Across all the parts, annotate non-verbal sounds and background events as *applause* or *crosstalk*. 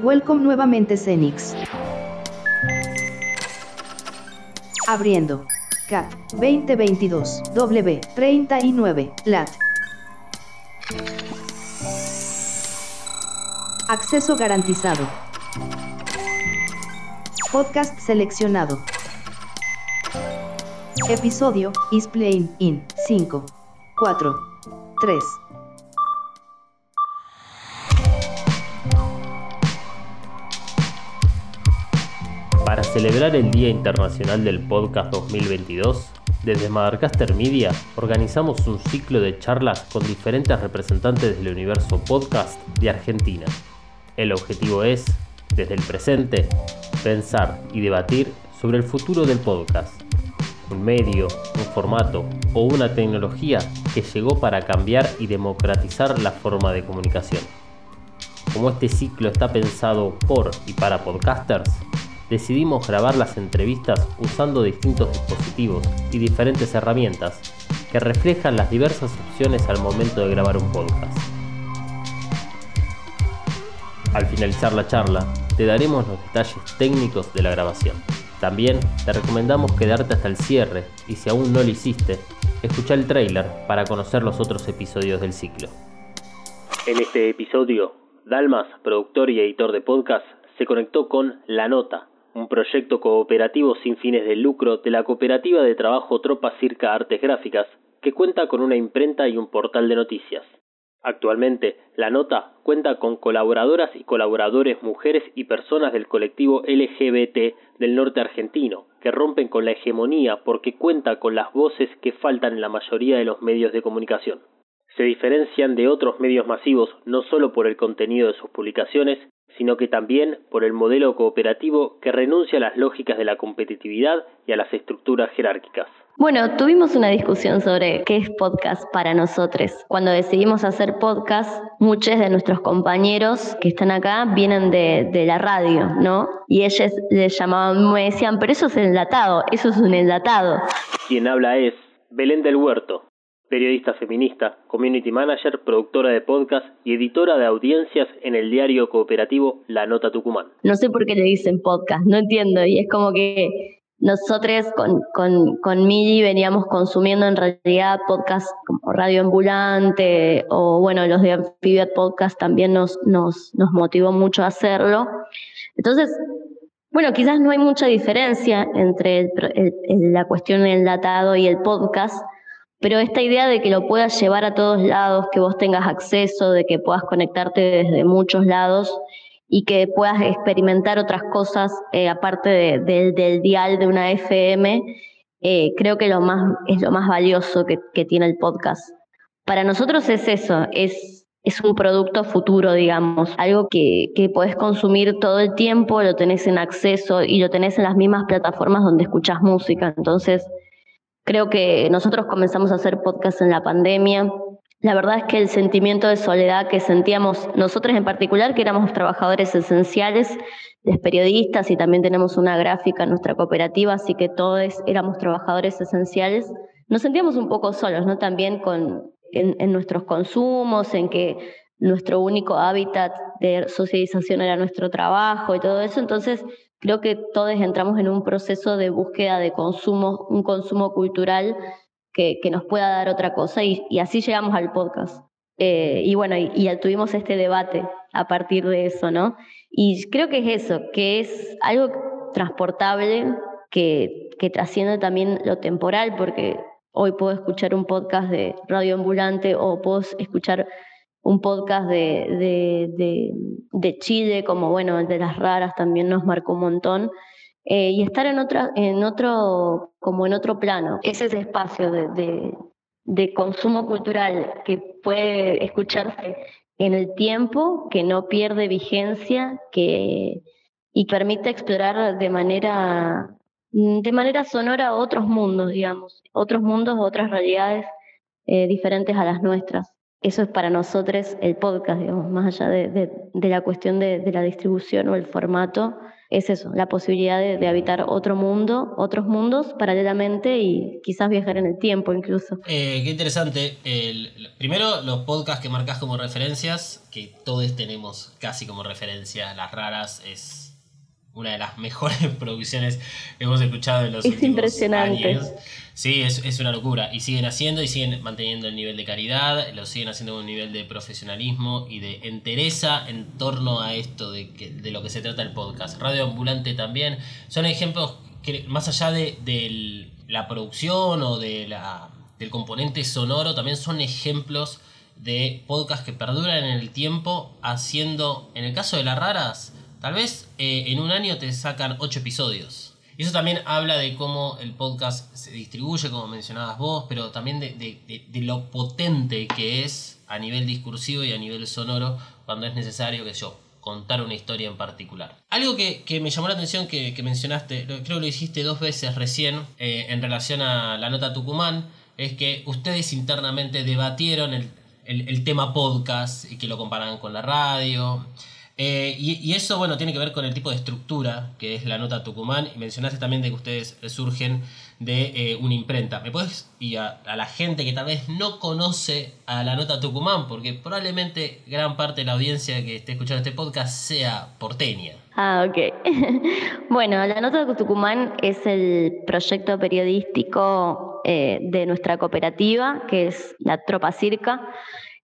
Welcome nuevamente Cenix. Abriendo. CAT 2022 W 39 LAT. Acceso garantizado. Podcast seleccionado. Episodio is playing in 5, 4, 3. Celebrar el Día Internacional del Podcast 2022, desde Madarcaster Media organizamos un ciclo de charlas con diferentes representantes del universo podcast de Argentina. El objetivo es, desde el presente, pensar y debatir sobre el futuro del podcast. Un medio, un formato o una tecnología que llegó para cambiar y democratizar la forma de comunicación. Como este ciclo está pensado por y para podcasters, decidimos grabar las entrevistas usando distintos dispositivos y diferentes herramientas que reflejan las diversas opciones al momento de grabar un podcast. Al finalizar la charla, te daremos los detalles técnicos de la grabación. También te recomendamos quedarte hasta el cierre y si aún no lo hiciste, escucha el trailer para conocer los otros episodios del ciclo. En este episodio, Dalmas, productor y editor de podcast, se conectó con La Nota, un proyecto cooperativo sin fines de lucro de la cooperativa de trabajo Tropa Circa Artes Gráficas, que cuenta con una imprenta y un portal de noticias. Actualmente, la nota cuenta con colaboradoras y colaboradores mujeres y personas del colectivo LGBT del norte argentino, que rompen con la hegemonía porque cuenta con las voces que faltan en la mayoría de los medios de comunicación. Se diferencian de otros medios masivos no solo por el contenido de sus publicaciones, sino que también por el modelo cooperativo que renuncia a las lógicas de la competitividad y a las estructuras jerárquicas. Bueno, tuvimos una discusión sobre qué es podcast para nosotros. Cuando decidimos hacer podcast, muchos de nuestros compañeros que están acá vienen de, de la radio, ¿no? Y ellos les llamaban, me decían, pero eso es enlatado, eso es un enlatado. Quien habla es Belén del Huerto, periodista feminista, community manager, productora de podcast y editora de audiencias en el diario cooperativo La Nota Tucumán. No sé por qué le dicen podcast, no entiendo, y es como que nosotros con, con, con veníamos consumiendo en realidad podcasts como Radio Ambulante o bueno, los de Amphibiat Podcast también nos, nos, nos motivó mucho a hacerlo. Entonces, bueno, quizás no hay mucha diferencia entre la cuestión del enlatado y el podcast, pero esta idea de que lo puedas llevar a todos lados, que vos tengas acceso, de que puedas conectarte desde muchos lados y que puedas experimentar otras cosas eh, aparte del dial de una FM, eh, creo que lo más, es lo más valioso que, tiene el podcast. Para nosotros es eso, es, es un producto futuro, digamos, algo que, que podés consumir todo el tiempo, lo tenés en acceso y lo tenés en las mismas plataformas donde escuchas música. Entonces, creo que nosotros comenzamos a hacer podcast en la pandemia, la verdad es que el sentimiento de soledad que sentíamos nosotros en particular, que éramos trabajadores esenciales, los periodistas y también tenemos una gráfica en nuestra cooperativa, así que todos éramos trabajadores esenciales, nos sentíamos un poco solos, ¿no? También con, en, en nuestros consumos, en que nuestro único hábitat de socialización era nuestro trabajo y todo eso, entonces creo que todos entramos en un proceso de búsqueda de consumo, un consumo cultural que, nos pueda dar otra cosa y, así llegamos al podcast. Eh, y bueno, y, y, tuvimos este debate a partir de eso, ¿no? Y creo que es eso, que es algo transportable, que, que trasciende también lo temporal, porque hoy puedo escuchar un podcast de Radio Ambulante o puedo escuchar un podcast de, de, de, Chile, como bueno, el de las raras también nos marcó un montón. Eh, y estar en, otra, en otro, como en otro plano. Es ese espacio de, consumo cultural que puede escucharse en el tiempo, que no pierde vigencia, que y permite explorar de manera de manera sonora otros mundos, digamos, otros mundos, otras realidades eh, diferentes a las nuestras. Eso es para nosotros el podcast, digamos, más allá de, de, de la cuestión de, de la distribución o el formato, es eso, la posibilidad de, habitar otro mundo, otros mundos paralelamente y quizás viajar en el tiempo incluso. Eh, qué interesante. primero, los podcasts que marcas como referencias, que todos tenemos casi como referencia, las raras es una de las *laughs* mejores producciones que hemos escuchado en los últimos impresionante. años. Sí, es, una locura. Y siguen haciendo y siguen manteniendo el nivel de caridad, lo siguen haciendo con un nivel de profesionalismo y de entereza en torno a esto de, que, de lo que se trata el podcast. Radio Ambulante también. Son ejemplos que, más allá de, la producción o de la, del componente sonoro, también son ejemplos de podcast que perduran en el tiempo, haciendo, en el caso de las raras, Tal vez eh, en un año te sacan 8 episodios. Y eso también habla de cómo el podcast se distribuye, como mencionabas vos, pero también de, lo potente que es a nivel discursivo y a nivel sonoro cuando es necesario, que yo, contar una historia en particular. Algo que, me llamó la atención que, mencionaste, creo que lo hiciste dos veces recién eh, en relación a la nota Tucumán, es que ustedes internamente debatieron el, el tema podcast y que lo comparan con la radio. Eh, y, eso, bueno, tiene que ver con el tipo de estructura que es la nota Tucumán. Y mencionaste también de que ustedes surgen de eh, una imprenta. ¿Me puedes, y a, la gente que tal vez no conoce a la nota Tucumán, porque probablemente gran parte de la audiencia que esté escuchando este podcast sea porteña? Ah, ok. *laughs* bueno, la nota Tucumán es el proyecto periodístico eh, de nuestra cooperativa, que es la Tropa Circa.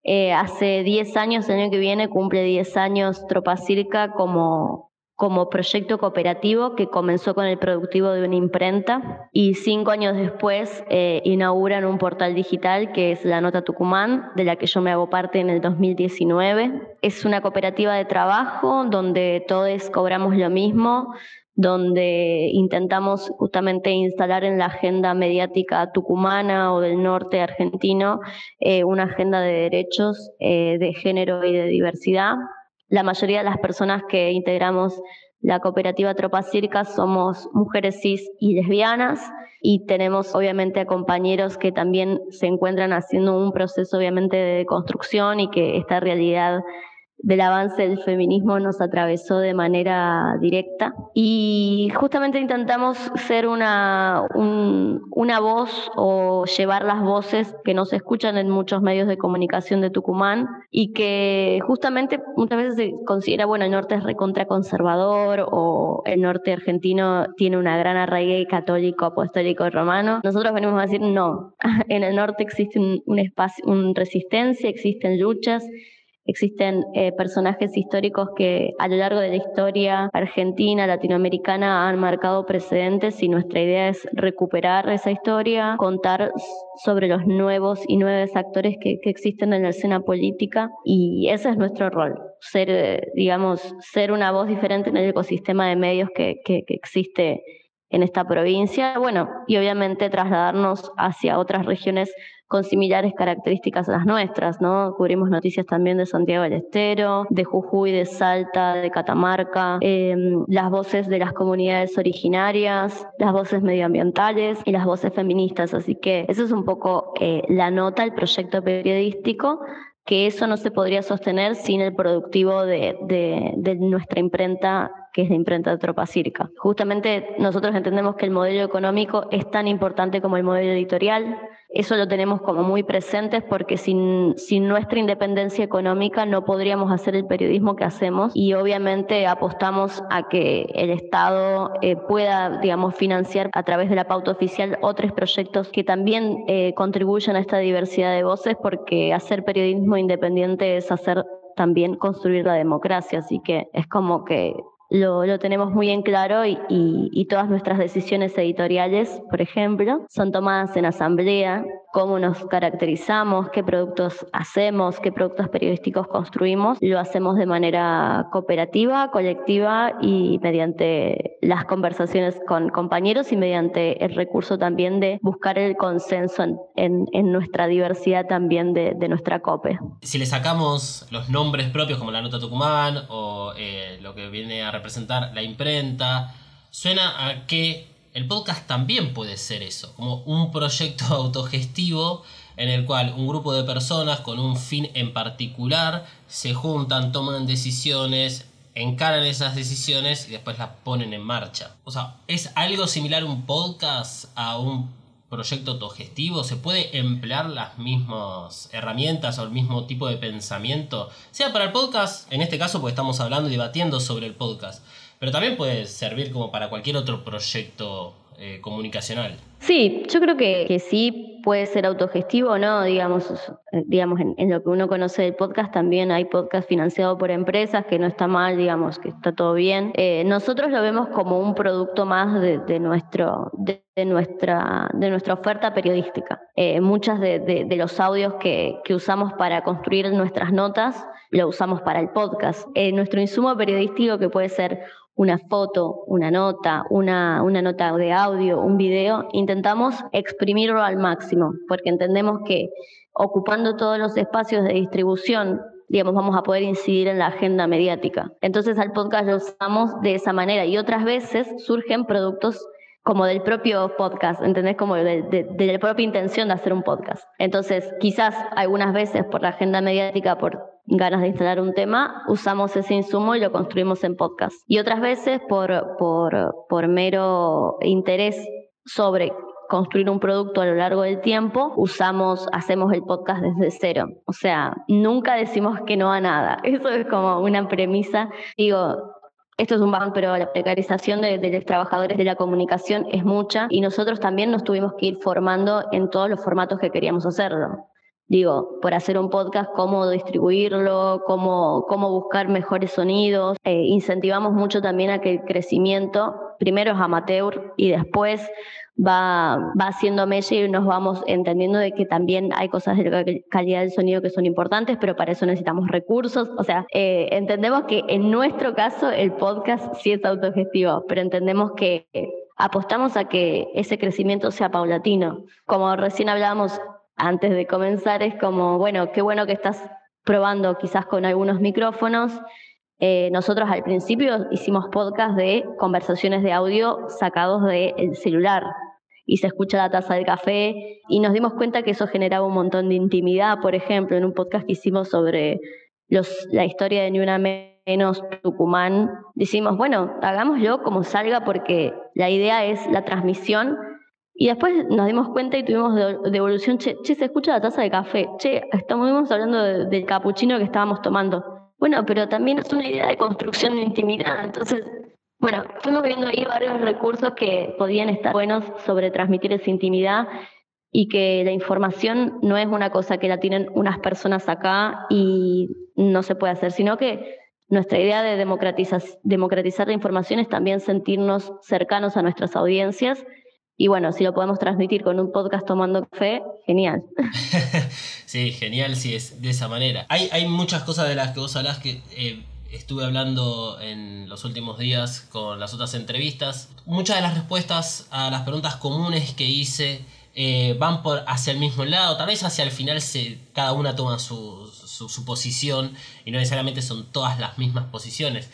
Eh, hace 10 años, el año que viene, cumple 10 años Tropa Circa como, como proyecto cooperativo que comenzó con el productivo de una imprenta y cinco años después eh, inauguran un portal digital que es la Nota Tucumán, de la que yo me hago parte en el 2019. Es una cooperativa de trabajo donde todos cobramos lo mismo, donde intentamos justamente instalar en la agenda mediática tucumana o del norte argentino eh, una agenda de derechos eh, de género y de diversidad. La mayoría de las personas que integramos la cooperativa Tropa Circa somos mujeres cis y lesbianas y tenemos obviamente a compañeros que también se encuentran haciendo un proceso obviamente de construcción y que esta realidad del avance del feminismo nos atravesó de manera directa y justamente intentamos ser una, una voz o llevar las voces que no se escuchan en muchos medios de comunicación de Tucumán y que justamente muchas veces se considera, bueno, el norte es recontra conservador o el norte argentino tiene una gran arraigue católico, apostólico y romano. Nosotros venimos a decir no, *laughs* en el norte existe un espacio, una resistencia, existen luchas Existen eh, personajes históricos que a lo largo de la historia argentina, latinoamericana han marcado precedentes y nuestra idea es recuperar esa historia, contar sobre los nuevos y nuevos actores que, existen en la escena política y ese es nuestro rol, ser, eh, digamos, ser una voz diferente en el ecosistema de medios que, que existe en esta provincia, bueno, y obviamente trasladarnos hacia otras regiones con similares características a las nuestras, ¿no? Cubrimos noticias también de Santiago del Estero, de Jujuy, de Salta, de Catamarca, em, las voces de las comunidades originarias, las voces medioambientales y las voces feministas. Así que eso es un poco eh, la nota, el proyecto periodístico que eso no se podría sostener sin el productivo de, de, nuestra imprenta, que es la imprenta de Tropa Circa. Justamente nosotros entendemos que el modelo económico es tan importante como el modelo editorial, eso lo tenemos como muy presentes porque sin, sin nuestra independencia económica no podríamos hacer el periodismo que hacemos y obviamente apostamos a que el Estado eh, pueda, digamos, financiar a través de la pauta oficial otros proyectos que también eh, contribuyen a esta diversidad de voces porque hacer periodismo independiente es hacer también construir la democracia, así que es como que lo, tenemos muy en claro y, todas nuestras decisiones editoriales, por ejemplo, son tomadas en asamblea, cómo nos caracterizamos, qué productos hacemos, qué productos periodísticos construimos, lo hacemos de manera cooperativa, colectiva y mediante las conversaciones con compañeros y mediante el recurso también de buscar el consenso en, nuestra diversidad también de, de, nuestra COPE. Si le sacamos los nombres propios como la Nota Tucumán o eh, lo que viene a representar la imprenta, suena a que el podcast también puede ser eso, como un proyecto *laughs* autogestivo en el cual un grupo de personas con un fin en particular se juntan, toman decisiones, encaran esas decisiones y después las ponen en marcha. O sea, ¿es algo similar un podcast a un proyecto autogestivo? ¿Se puede emplear las mismas herramientas o el mismo tipo de pensamiento? Sea para el podcast, en este caso porque estamos hablando y debatiendo sobre el podcast, pero también puede servir como para cualquier otro proyecto eh, comunicacional. Sí, yo creo que, sí puede ser autogestivo, ¿no? Digamos, eh, digamos en, lo que uno conoce del podcast, también hay podcast financiado por empresas, que no está mal, digamos, que está todo bien. Eh, nosotros lo vemos como un producto más de, nuestro, de, nuestra, de nuestra oferta periodística. Eh, muchas de, los audios que, que usamos para construir nuestras notas lo usamos para el podcast. nuestro insumo periodístico, que puede ser una foto, una nota, una, una nota de audio, un video, intentamos exprimirlo al máximo, porque entendemos que ocupando todos los espacios de distribución, digamos, vamos a poder incidir en la agenda mediática. Entonces al podcast lo usamos de esa manera y otras veces surgen productos como del propio podcast, ¿entendés? Como de, de, la propia intención de hacer un podcast. Entonces, quizás algunas veces por la agenda mediática, por ganas de instalar un tema, usamos ese insumo y lo construimos en podcast. Y otras veces por, por, por mero interés sobre construir un producto a lo largo del tiempo, usamos, hacemos el podcast desde cero. O sea, nunca decimos que no a nada. *laughs* Eso es como una premisa. Digo, esto es un ban, pero la precarización de, los trabajadores de la comunicación es mucha y nosotros también nos tuvimos que ir formando en todos los formatos que queríamos hacerlo. Digo, por hacer un podcast, cómo distribuirlo, cómo, cómo buscar mejores sonidos. Eh, incentivamos mucho también a que el crecimiento, primero es amateur y después va, va haciendo mella y nos vamos entendiendo de que también hay cosas de calidad del sonido que son importantes, pero para eso necesitamos recursos. O sea, eh, entendemos que en nuestro caso el podcast sí es autogestivo, pero entendemos que apostamos a que ese crecimiento sea paulatino. Como recién hablábamos antes de comenzar, es como, bueno, qué bueno que estás probando quizás con algunos micrófonos. Eh, nosotros al principio hicimos podcast de conversaciones de audio sacados del celular y se escucha la taza del café y nos dimos cuenta que eso generaba un montón de intimidad, por ejemplo, en un podcast que hicimos sobre la historia de Ni Una Menos Tucumán, decimos, bueno, hagámoslo como salga porque la idea es la transmisión y después nos dimos cuenta y tuvimos devolución, che, che, se escucha la taza de café, che, estamos hablando del capuchino que estábamos tomando. Bueno, pero también es una idea de construcción de intimidad, entonces bueno, fuimos viendo ahí varios recursos que podían estar buenos sobre transmitir esa intimidad y que la información no es una cosa que la tienen unas personas acá y no se puede hacer, sino que nuestra idea de democratizar, democratizar la información es también sentirnos cercanos a nuestras audiencias y bueno, si lo podemos transmitir con un podcast tomando café, genial. *laughs* sí, genial si es de esa manera. Hay, hay muchas cosas de las que vos hablás que eh, estuve hablando en los últimos días con las otras entrevistas. Muchas de las respuestas a las preguntas comunes que hice eh, van por hacia el mismo lado. Tal vez hacia el final se, cada una toma su, su posición y no necesariamente son todas las mismas posiciones.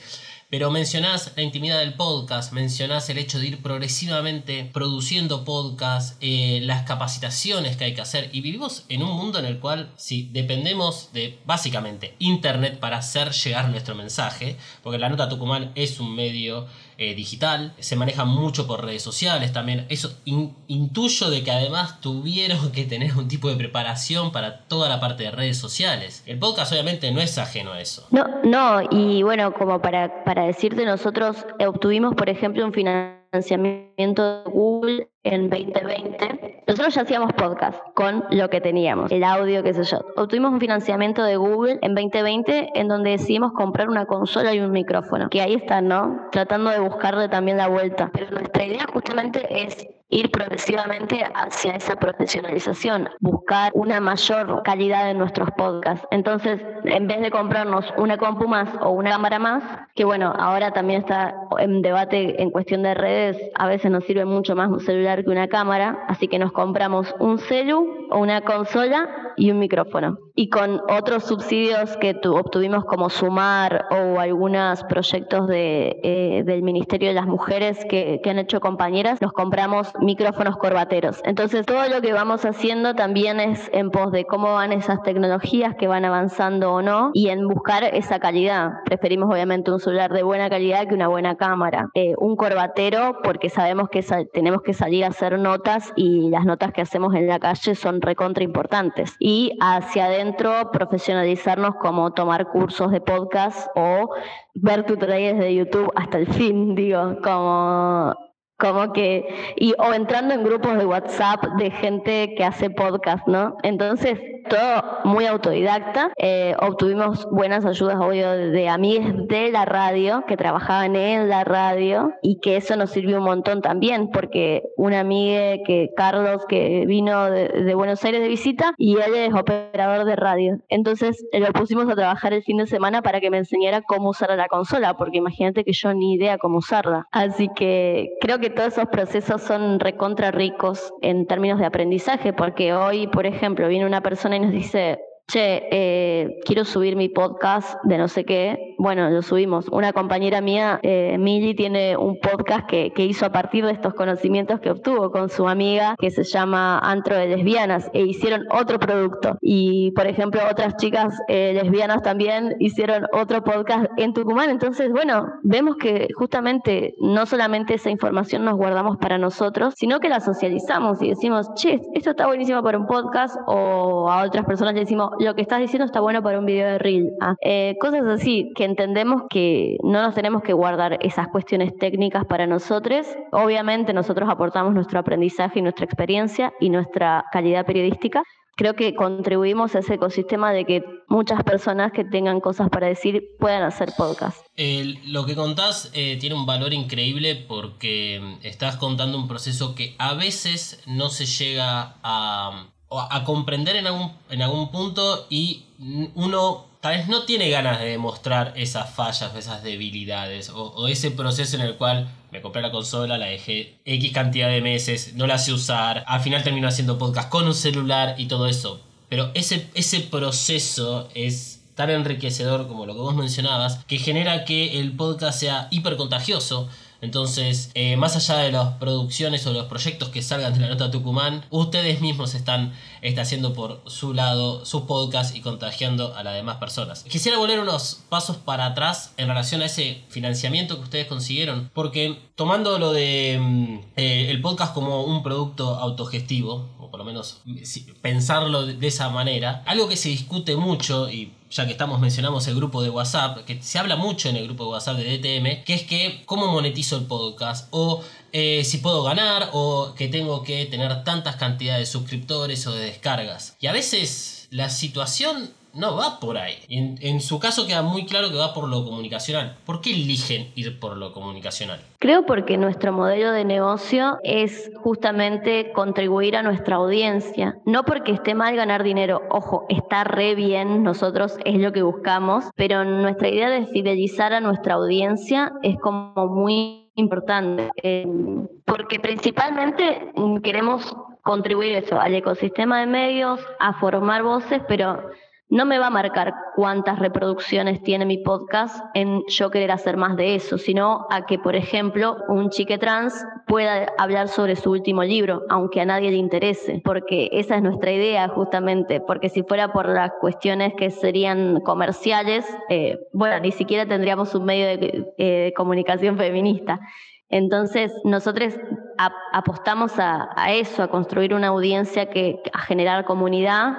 Pero mencionás la intimidad del podcast, mencionás el hecho de ir progresivamente produciendo podcast, eh, las capacitaciones que hay que hacer. Y vivimos en un mundo en el cual, si dependemos de básicamente Internet para hacer llegar nuestro mensaje, porque la nota Tucumán es un medio eh, digital, se maneja mucho por redes sociales también. Eso intuyo de que además tuvieron que tener un tipo de preparación para toda la parte de redes sociales. El podcast obviamente no es ajeno a eso. No, no, y bueno, como para, para decirte, nosotros obtuvimos, por ejemplo, un financiamiento de Google en 2020. Nosotros ya hacíamos podcast con lo que teníamos, el audio, qué sé yo. Obtuvimos un financiamiento de Google en 2020 en donde decidimos comprar una consola y un micrófono, que ahí están, ¿no? Tratando de buscarle también la vuelta. Pero nuestra idea justamente es ir progresivamente hacia esa profesionalización, buscar una mayor calidad en nuestros podcasts. Entonces, en vez de comprarnos una compu más o una cámara más, que bueno, ahora también está en debate en cuestión de redes, a veces nos sirve mucho más un celular que una cámara, así que nos compramos un celu una consola y un micrófono. Y con otros subsidios que obtuvimos como Sumar o algunos proyectos de, eh, del Ministerio de las Mujeres que, que, han hecho compañeras, nos compramos micrófonos corbateros. Entonces todo lo que vamos haciendo también es en pos de cómo van esas tecnologías que van avanzando o no y en buscar esa calidad. Preferimos obviamente un celular de buena calidad que una buena cámara. Eh, un corbatero porque sabemos que tenemos que salir a hacer notas y las notas que hacemos en la calle son recontra importantes. Y hacia adentro profesionalizarnos como tomar cursos de podcast o ver tutoriales de YouTube hasta el fin, digo, como como que, y, o entrando en grupos de WhatsApp de gente que hace podcast, ¿no? Entonces, todo muy autodidacta. Eh, obtuvimos buenas ayudas, obvio, de amigas de la radio, que trabajaban en la radio, y que eso nos sirvió un montón también, porque una amiga que Carlos, que vino de, Buenos Aires de visita, y él es operador de radio. Entonces, lo pusimos a trabajar el fin de semana para que me enseñara cómo usar la consola, porque imagínate que yo ni idea cómo usarla. Así que creo que todos esos procesos son recontra ricos en términos de aprendizaje, porque hoy, por ejemplo, viene una persona y nos dice, che, eh, quiero subir mi podcast de no sé qué. Bueno, lo subimos. Una compañera mía, eh, tiene un podcast que, que, hizo a partir de estos conocimientos que obtuvo con su amiga, que se llama Antro de Lesbianas, e hicieron otro producto. Y, por ejemplo, otras chicas eh, lesbianas también hicieron otro podcast en Tucumán. Entonces, bueno, vemos que justamente no solamente esa información nos guardamos para nosotros, sino que la socializamos y decimos, che, esto está buenísimo para un podcast, o a otras personas le decimos, lo que estás diciendo está bueno para un video de reel. Ah, eh, cosas así, que entendemos que no nos tenemos que guardar esas cuestiones técnicas para nosotros. Obviamente nosotros aportamos nuestro aprendizaje y nuestra experiencia y nuestra calidad periodística. Creo que contribuimos a ese ecosistema de que muchas personas que tengan cosas para decir puedan hacer podcast. lo que contás eh, tiene un valor increíble porque mm, estás contando un proceso que a veces no se llega a, a comprender en algún, en algún punto y uno tal vez no tiene ganas de demostrar esas fallas o esas debilidades o, ese proceso en el cual me compré la consola, la dejé X cantidad de meses, no la sé usar, al final termino haciendo podcast con un celular y todo eso. Pero ese, ese proceso es tan enriquecedor como lo que vos mencionabas, que genera que el podcast sea hiper contagioso entonces, eh, más allá de las producciones o los proyectos que salgan de la nota Tucumán, ustedes mismos están, haciendo por su lado sus podcasts y contagiando a las demás personas. Quisiera volver unos pasos para atrás en relación a ese financiamiento que ustedes consiguieron, porque tomando lo de mm, eh, el podcast como un producto autogestivo, o por lo menos pensarlo de esa manera, algo que se discute mucho y ya que estamos mencionamos el grupo de WhatsApp, que se habla mucho en el grupo de WhatsApp de DTM, que es que cómo monetizo el podcast o eh, si puedo ganar o que tengo que tener tantas cantidades de suscriptores o de descargas. Y a veces la situación no va por ahí. En, su caso queda muy claro que va por lo comunicacional. ¿Por qué eligen ir por lo comunicacional? Creo porque nuestro modelo de negocio es justamente contribuir a nuestra audiencia. No porque esté mal ganar dinero. Ojo, está re bien, nosotros es lo que buscamos, pero nuestra idea de fidelizar a nuestra audiencia es como muy importante. Eh, porque principalmente queremos contribuir eso al ecosistema de medios, a formar voces, pero no me va a marcar cuántas reproducciones tiene mi podcast en yo querer hacer más de eso, sino a que, por ejemplo, un chique trans pueda hablar sobre su último libro, aunque a nadie le interese, porque esa es nuestra idea justamente, porque si fuera por las cuestiones que serían comerciales, eh, bueno, ni siquiera tendríamos un medio de, eh, comunicación feminista. Entonces, nosotros apostamos a, eso, a construir una audiencia que, a generar comunidad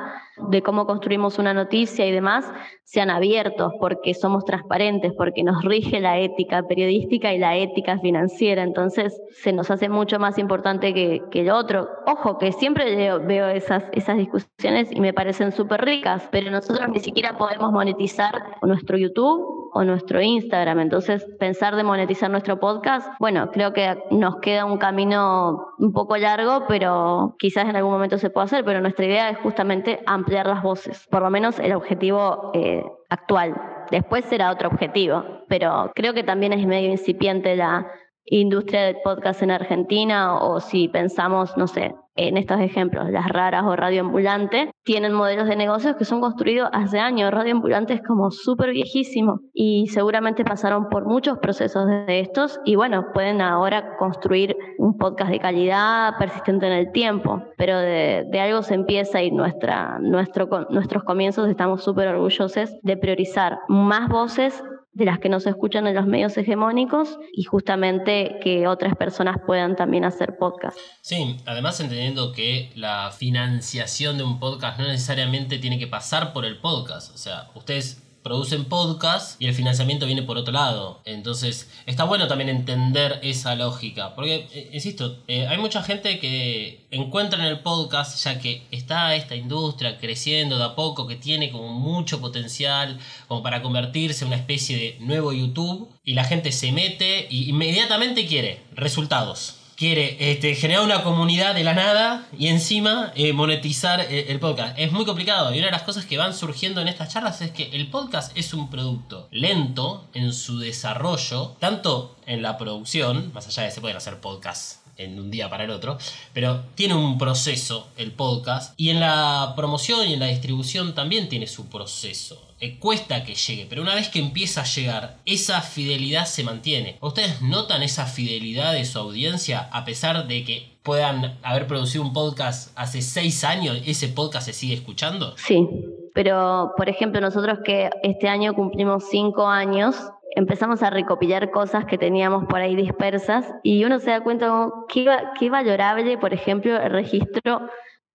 de cómo construimos una noticia y demás sean abiertos, porque somos transparentes, porque nos rige la ética periodística y la ética financiera. Entonces se nos hace mucho más importante que, que otro. Ojo, que siempre veo, esas, esas discusiones y me parecen súper ricas, pero nosotros ni siquiera podemos monetizar nuestro YouTube o nuestro Instagram. Entonces, pensar de monetizar nuestro podcast, bueno, creo que nos queda un camino un poco largo, pero quizás en algún momento se pueda hacer, pero nuestra idea es justamente ampliar las voces, por lo menos el objetivo eh, actual. Después será otro objetivo, pero creo que también es medio incipiente la industria del podcast en Argentina o si pensamos, no sé, en estos ejemplos, las raras o Radio Ambulante, tienen modelos de negocios que son construidos hace años. Radio Ambulante es como súper viejísimo y seguramente pasaron por muchos procesos de estos y bueno, pueden ahora construir un podcast de calidad, persistente en el tiempo, pero de, algo se empieza y nuestra, nuestro, nuestros comienzos estamos súper orgullosos de priorizar más voces de las que nos escuchan en los medios hegemónicos y justamente que otras personas puedan también hacer podcast. Sí, además entendiendo que la financiación de un podcast no necesariamente tiene que pasar por el podcast. O sea, ustedes producen podcast y el financiamiento viene por otro lado. Entonces, está bueno también entender esa lógica. Porque, eh, insisto, eh, hay mucha gente que encuentra en el podcast, ya que está esta industria creciendo de a poco, que tiene como mucho potencial como para convertirse en una especie de nuevo YouTube, y la gente se mete y inmediatamente quiere resultados quiere este, generar una comunidad de la nada y encima eh, monetizar eh, el podcast. Es muy complicado y una de las cosas que van surgiendo en estas charlas es que el podcast es un producto lento en su desarrollo, tanto en la producción, más allá de que se pueden hacer podcasts en un día para el otro, pero tiene un proceso el podcast y en la promoción y en la distribución también tiene su proceso. Eh, cuesta que llegue, pero una vez que empieza a llegar, esa fidelidad se mantiene. ¿Ustedes notan esa fidelidad de su audiencia a pesar de que puedan haber producido un podcast hace seis años, ese podcast se sigue escuchando? Sí, pero por ejemplo nosotros que este año cumplimos cinco años, empezamos a recopilar cosas que teníamos por ahí dispersas y uno se da cuenta qué, qué valorable, por ejemplo, el registro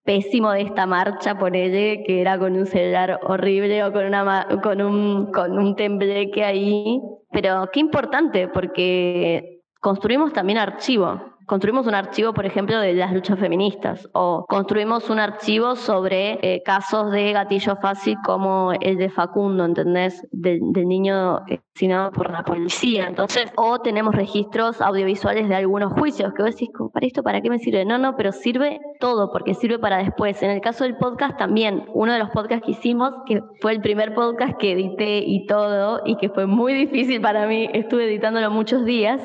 pésimo de esta marcha, por ella, que era con un celular horrible o con, una, con, un, con un tembleque ahí. Pero qué importante, porque construimos también archivo construimos un archivo, por ejemplo, de las luchas feministas o construimos un archivo sobre eh, casos de gatillo fácil como el de Facundo, ¿entendés? Del, niño asesinado por la policía. Entonces, o tenemos registros audiovisuales de algunos juicios que vos decís, ¿para esto para qué me sirve? No, no, pero sirve todo porque sirve para después. En el caso del podcast también, uno de los podcasts que hicimos, que fue el primer podcast que edité y todo, y que fue muy *laughs* difícil para mí, estuve editándolo muchos días,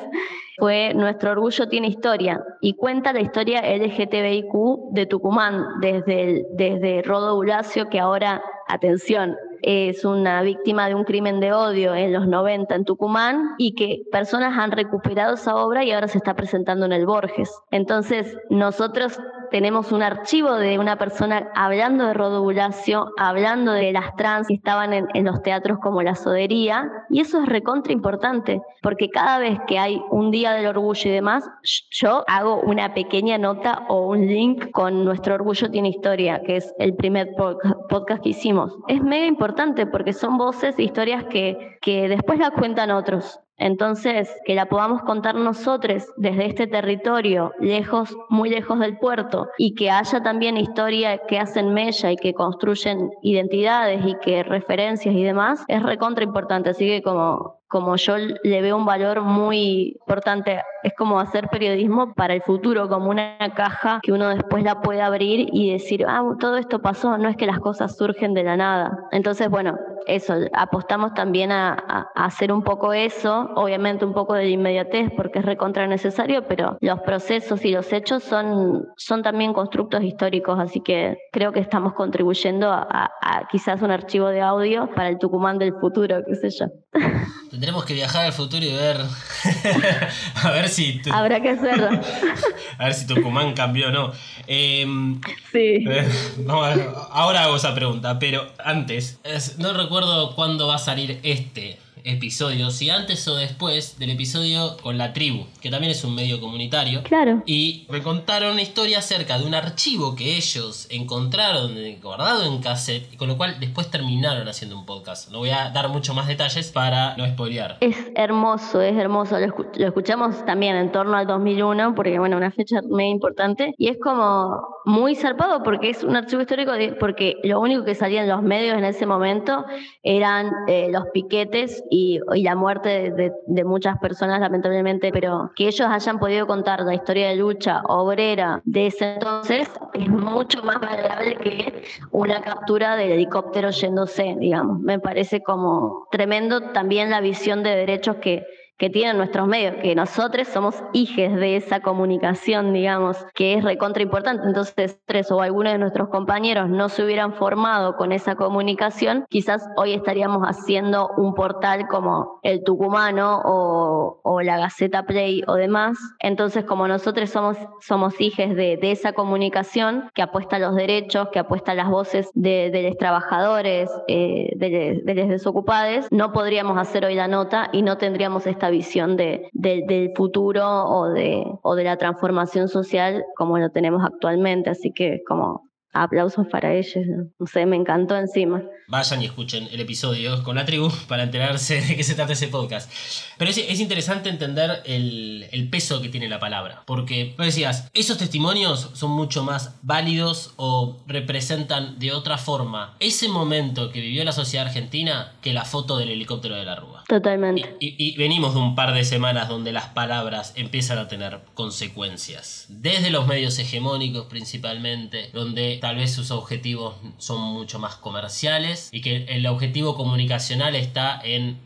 fue Nuestro Orgullo tiene historia y cuenta la historia LGTBIQ de Tucumán, desde, desde Rodo que ahora, atención, es una víctima de un crimen de odio en los 90 en Tucumán y que personas han recuperado esa obra y ahora se está presentando en el Borges. Entonces, nosotros tenemos un archivo de una persona hablando de Rodo Bulacio, hablando de las trans que estaban en, en, los teatros como la Sodería, y eso es recontra importante, porque cada vez que hay un día del orgullo y demás, yo hago una pequeña nota o un link con Nuestro Orgullo tiene historia, que es el primer podcast que hicimos. Es mega importante porque son voces e historias que, que después las cuentan otros. Entonces, que la podamos contar nosotros desde este territorio, lejos, muy lejos del puerto, y que haya también historia que hacen mella y que construyen identidades y que referencias y demás, es recontra importante. Así que como como yo le veo un valor muy importante. Es como hacer periodismo para el futuro, como una caja que uno después la puede abrir y decir, ah, todo esto pasó, no es que las cosas surgen de la nada. Entonces, bueno, eso, apostamos también a, hacer un poco eso, obviamente un poco de inmediatez porque es recontra necesario, pero los procesos y los hechos son, son también constructos históricos, así que creo que estamos contribuyendo a quizás un archivo de audio para el Tucumán del futuro, qué sé yo. *laughs* Tendremos que viajar al futuro y ver. *laughs* a ver si. Habrá que hacerlo. *laughs* a ver si Tucumán cambió o no. Em, sí. ahora hago esa pregunta, pero antes. no recuerdo cuándo va a salir este episodios, si antes o después del episodio con la tribu, que también es un medio comunitario. Claro. Y me contaron una historia acerca de un archivo que ellos encontraron guardado en cassette, y con lo cual después terminaron haciendo un podcast. No voy a dar mucho más detalles para no spoilear. Es hermoso, es hermoso. Lo, escuchamos también en torno al 2001, porque bueno, una fecha muy importante. Y es como muy zarpado porque es un archivo histórico, porque lo único que salía en los medios en ese momento eran eh, los piquetes y, la muerte de, muchas personas, lamentablemente, pero que ellos hayan podido contar la historia de lucha obrera de ese entonces es mucho más valorable que una captura del helicóptero yéndose, digamos. Me parece como tremendo también la visión de derechos que que tienen nuestros medios, que nosotros somos hijes de esa comunicación, digamos, que es recontra importante. Entonces, tres o alguno de nuestros compañeros no se hubieran formado con esa comunicación, quizás hoy estaríamos haciendo un portal como el Tucumano o, o la Gaceta Play o demás. Entonces, como nosotros somos, somos hijes de, de esa comunicación que apuesta a los derechos, que apuesta a las voces de, de los trabajadores, eh, de, de los desocupados, no podríamos hacer hoy la nota y no tendríamos esta visión de, del futuro o de, o de la transformación social como lo tenemos actualmente. Así que como aplausos para ellos. No sé, me encantó encima. Vayan y escuchen el episodio con la tribu para enterarse de qué se trata ese podcast. Pero es, es interesante entender el, el, peso que tiene la palabra. Porque, lo decías, esos testimonios son mucho más válidos o representan de otra forma ese momento que vivió la sociedad argentina que la foto del helicóptero de la Rúa. Totalmente. Y, y, y venimos de un par de semanas donde las palabras empiezan a tener consecuencias. Desde los medios hegemónicos principalmente, donde tal vez sus objetivos son mucho más comerciales y que el objetivo comunicacional está en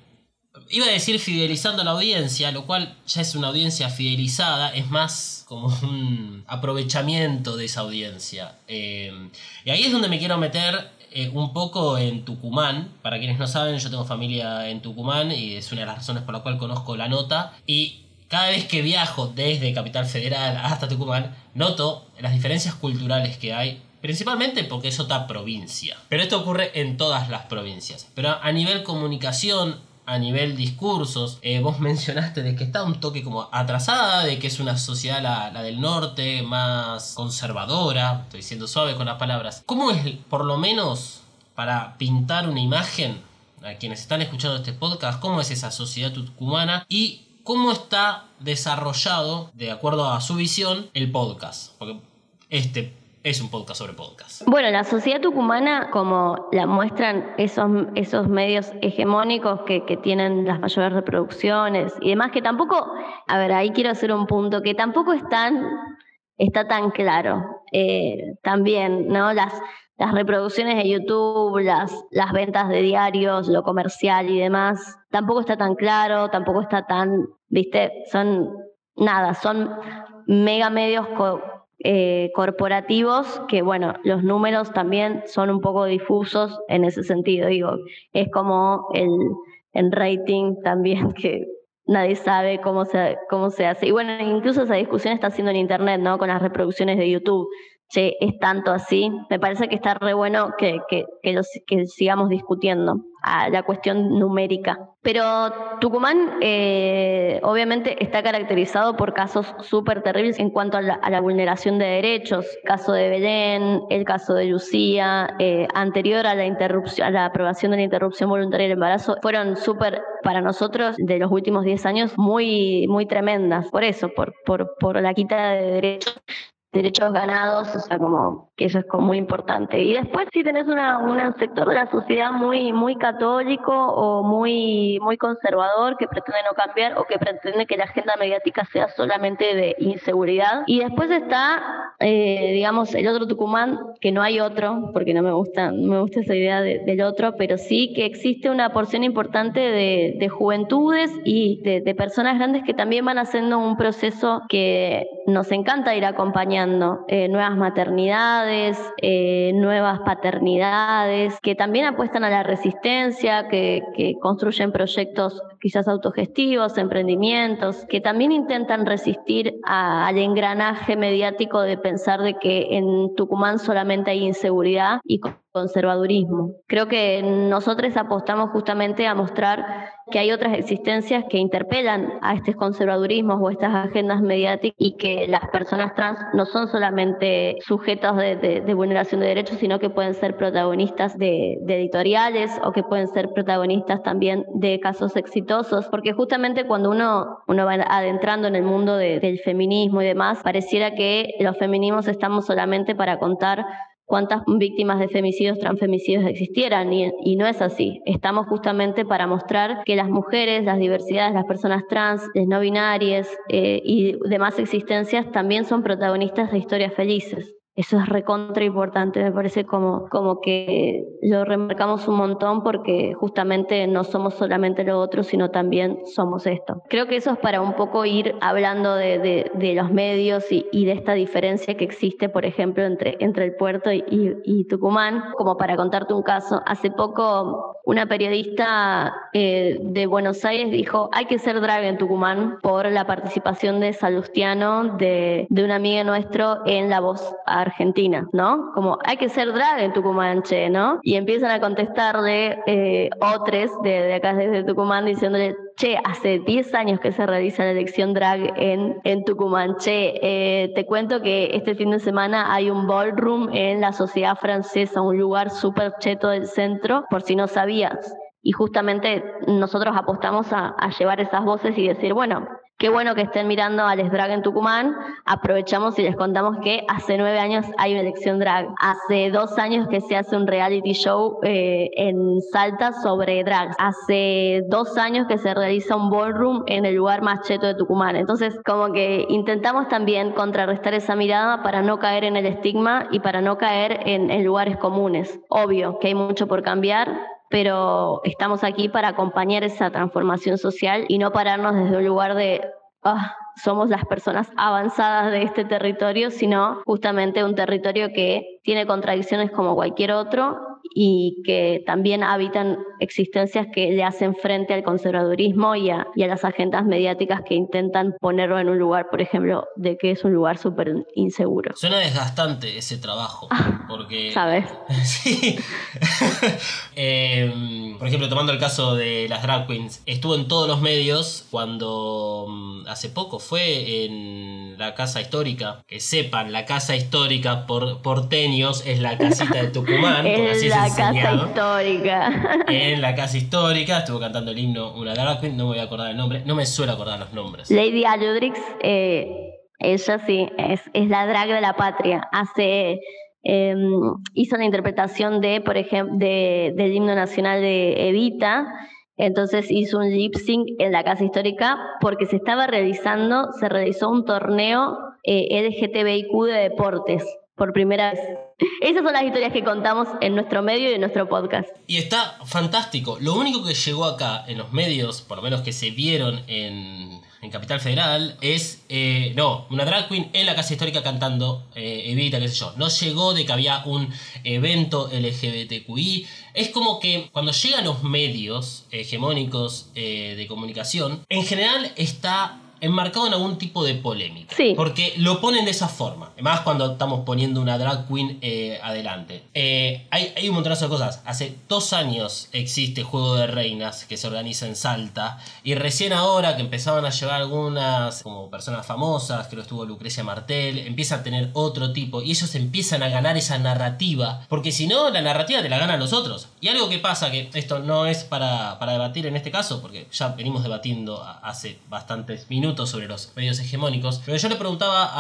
iba a decir fidelizando a la audiencia, lo cual ya es una audiencia fidelizada, es más como un aprovechamiento de esa audiencia. Eh, y ahí es donde me quiero meter eh, un poco en Tucumán. Para quienes no saben, yo tengo familia en Tucumán y es una de las razones por la cual conozco la nota. Y cada vez que viajo desde Capital Federal hasta Tucumán, noto las diferencias culturales que hay Principalmente porque es otra provincia. Pero esto ocurre en todas las provincias. Pero a nivel comunicación, a nivel discursos, eh, vos *laughs* mencionaste de que está un toque como atrasada, de que es una sociedad la, la, del norte más conservadora, estoy siendo suave con las palabras. ¿Cómo es, por lo menos, para pintar una imagen a quienes están escuchando este podcast, cómo es esa sociedad tucumana y cómo está desarrollado, de acuerdo a su visión, el podcast? Porque este es un podcast sobre podcast. Bueno, la sociedad tucumana, como la muestran esos, esos medios hegemónicos que, que, tienen las mayores reproducciones y demás, que tampoco, a ver, ahí quiero hacer un punto, que tampoco está tan claro. Eh, también, ¿no? Las, las reproducciones de YouTube, las, las ventas de diarios, lo comercial y demás, tampoco está tan claro, tampoco está tan, viste, son nada, son mega medios eh, corporativos que, bueno, los números también son un poco difusos en ese sentido. Digo, es como el, el rating también *laughs* que nadie sabe cómo se, cómo se hace. Y bueno, incluso esa discusión está haciendo en Internet, ¿no? Con las reproducciones de YouTube. Che, es tanto así. Me parece que está re bueno que, que, que, sigamos discutiendo la cuestión numérica. Pero Tucumán eh, obviamente está caracterizado por casos súper terribles en cuanto a la, vulneración de derechos. Caso de Belén, el caso de Lucía, eh, anterior a la interrupción, a la aprobación de la interrupción voluntaria del embarazo, fueron súper para nosotros de los últimos 10 años muy, muy tremendas. Por eso, por, por, por la quita de derechos derechos ganados, o sea, como que eso es como muy importante. Y después si tenés una, un sector de la sociedad muy, muy católico o muy, muy conservador que pretende no cambiar o que pretende que la agenda mediática sea solamente de inseguridad. Y después está, eh, digamos, el otro Tucumán, que no hay otro, porque no me gusta, no me gusta esa idea de, del otro, pero sí que existe una porción importante de, de juventudes y de, de personas grandes que también van haciendo un proceso que nos encanta ir acompañando eh, nuevas maternidades, eh, nuevas paternidades, que también apuestan a la resistencia, que, construyen proyectos quizás autogestivos, emprendimientos, que también intentan resistir al engranaje mediático de pensar de que en Tucumán solamente hay inseguridad y conservadurismo. Creo que nosotros apostamos justamente a mostrar que hay otras existencias que interpelan a estos conservadurismos o estas agendas mediáticas y que las personas trans no son solamente sujetos de, de, de vulneración de derechos, sino que pueden ser protagonistas de, de, editoriales o que pueden ser protagonistas también de casos exitosos, porque justamente cuando uno, uno va adentrando en el mundo del feminismo y demás, pareciera que los feminismos estamos solamente para contar cuántas víctimas de femicidios, transfemicidios existieran y, no es así. Estamos justamente para mostrar que las mujeres, las diversidades, las personas trans, las no binarias eh, y demás existencias también son protagonistas de historias felices. Eso es recontra importante, me parece como, como que lo remarcamos un montón porque justamente no somos solamente lo otro, sino también somos esto. Creo que eso es para un poco ir hablando de, de, los medios y, de esta diferencia que existe, por ejemplo, entre, entre el puerto y, y, Tucumán. Como para contarte un caso, hace poco una periodista eh, de Buenos Aires dijo, hay que ser drag en Tucumán por la participación de Salustiano, de, de un amigo nuestro en La Voz Argentina, ¿no? Como hay que ser drag en Tucumán, ¿no? Y empiezan a contestarle eh, otros de, de acá desde Tucumán diciéndole, che, hace 10 años que se realiza la elección drag en, en Tucumán. Che, eh, te cuento que este fin de semana hay un ballroom en la sociedad francesa, un lugar súper cheto del centro, por si no sabías. Y justamente nosotros apostamos a llevar esas voces y decir, bueno, Qué bueno que estén mirando a Les Drag en Tucumán. Aprovechamos y les contamos que hace nueve años hay una elección drag. Hace dos años que se hace un reality show eh, en Salta sobre drag. Hace dos años que se realiza un ballroom en el lugar más cheto de Tucumán. Entonces, como que intentamos también contrarrestar esa mirada para no caer en el estigma y para no caer en, en lugares comunes. Obvio que hay mucho por cambiar, pero estamos aquí para acompañar esa transformación social y no pararnos desde un lugar de ah, somos las personas avanzadas de este territorio, sino justamente un territorio que tiene contradicciones como cualquier otro y que también habitan existencias que le hacen frente al conservadurismo y a, y a las agendas mediáticas que intentan ponerlo en un lugar, por ejemplo, de que es un lugar súper inseguro. Suena desgastante ese trabajo, porque... ¿Sabes? *laughs* sí. *laughs* Em, por ejemplo, tomando el caso de las drag queens, estuvo en todos los medios cuando mm, hace poco fue en la casa histórica. Que sepan, la casa histórica por porteños es la casita de Tucumán. *laughs* así la casa histórica. En la casa histórica estuvo cantando el himno una drag queen, no me voy a acordar el nombre, no me suelo acordar los nombres. Lady Aludrix, eh, ella sí, es, es la drag de la patria. Hace em, hizo la interpretación de, por ejemplo, de, del himno nacional de Evita. Entonces hizo un lip sync en la casa histórica porque se estaba realizando, se realizó un torneo eh, LGTBIQ de deportes por primera vez. *laughs* Esas son las historias que contamos en nuestro medio y en nuestro podcast. Y está fantástico. Lo único que llegó acá en los medios, por lo menos que se vieron en, Capital Federal, es, eh, no, una drag queen en la casa histórica cantando eh, Evita, qué sé yo. No llegó de que había un evento LGBTQI. Es como que cuando llegan los medios hegemónicos eh, de comunicación, en general está enmarcado en algún tipo de polémica. Sí. Porque lo ponen de esa forma. Más cuando estamos poniendo una drag queen eh, adelante. Eh, hay, hay, un montón de cosas. Hace dos años existe Juego de Reinas que se organiza en Salta. Y recién ahora que empezaban a llegar algunas como personas famosas, que lo estuvo Lucrecia Martel, empieza a tener otro tipo. Y ellos empiezan a ganar esa narrativa. Porque si no, la narrativa te la ganan los otros. Y algo que pasa, que esto no es para, para debatir en este caso, porque ya venimos debatiendo hace bastantes minutos sobre los medios hegemónicos, pero yo le preguntaba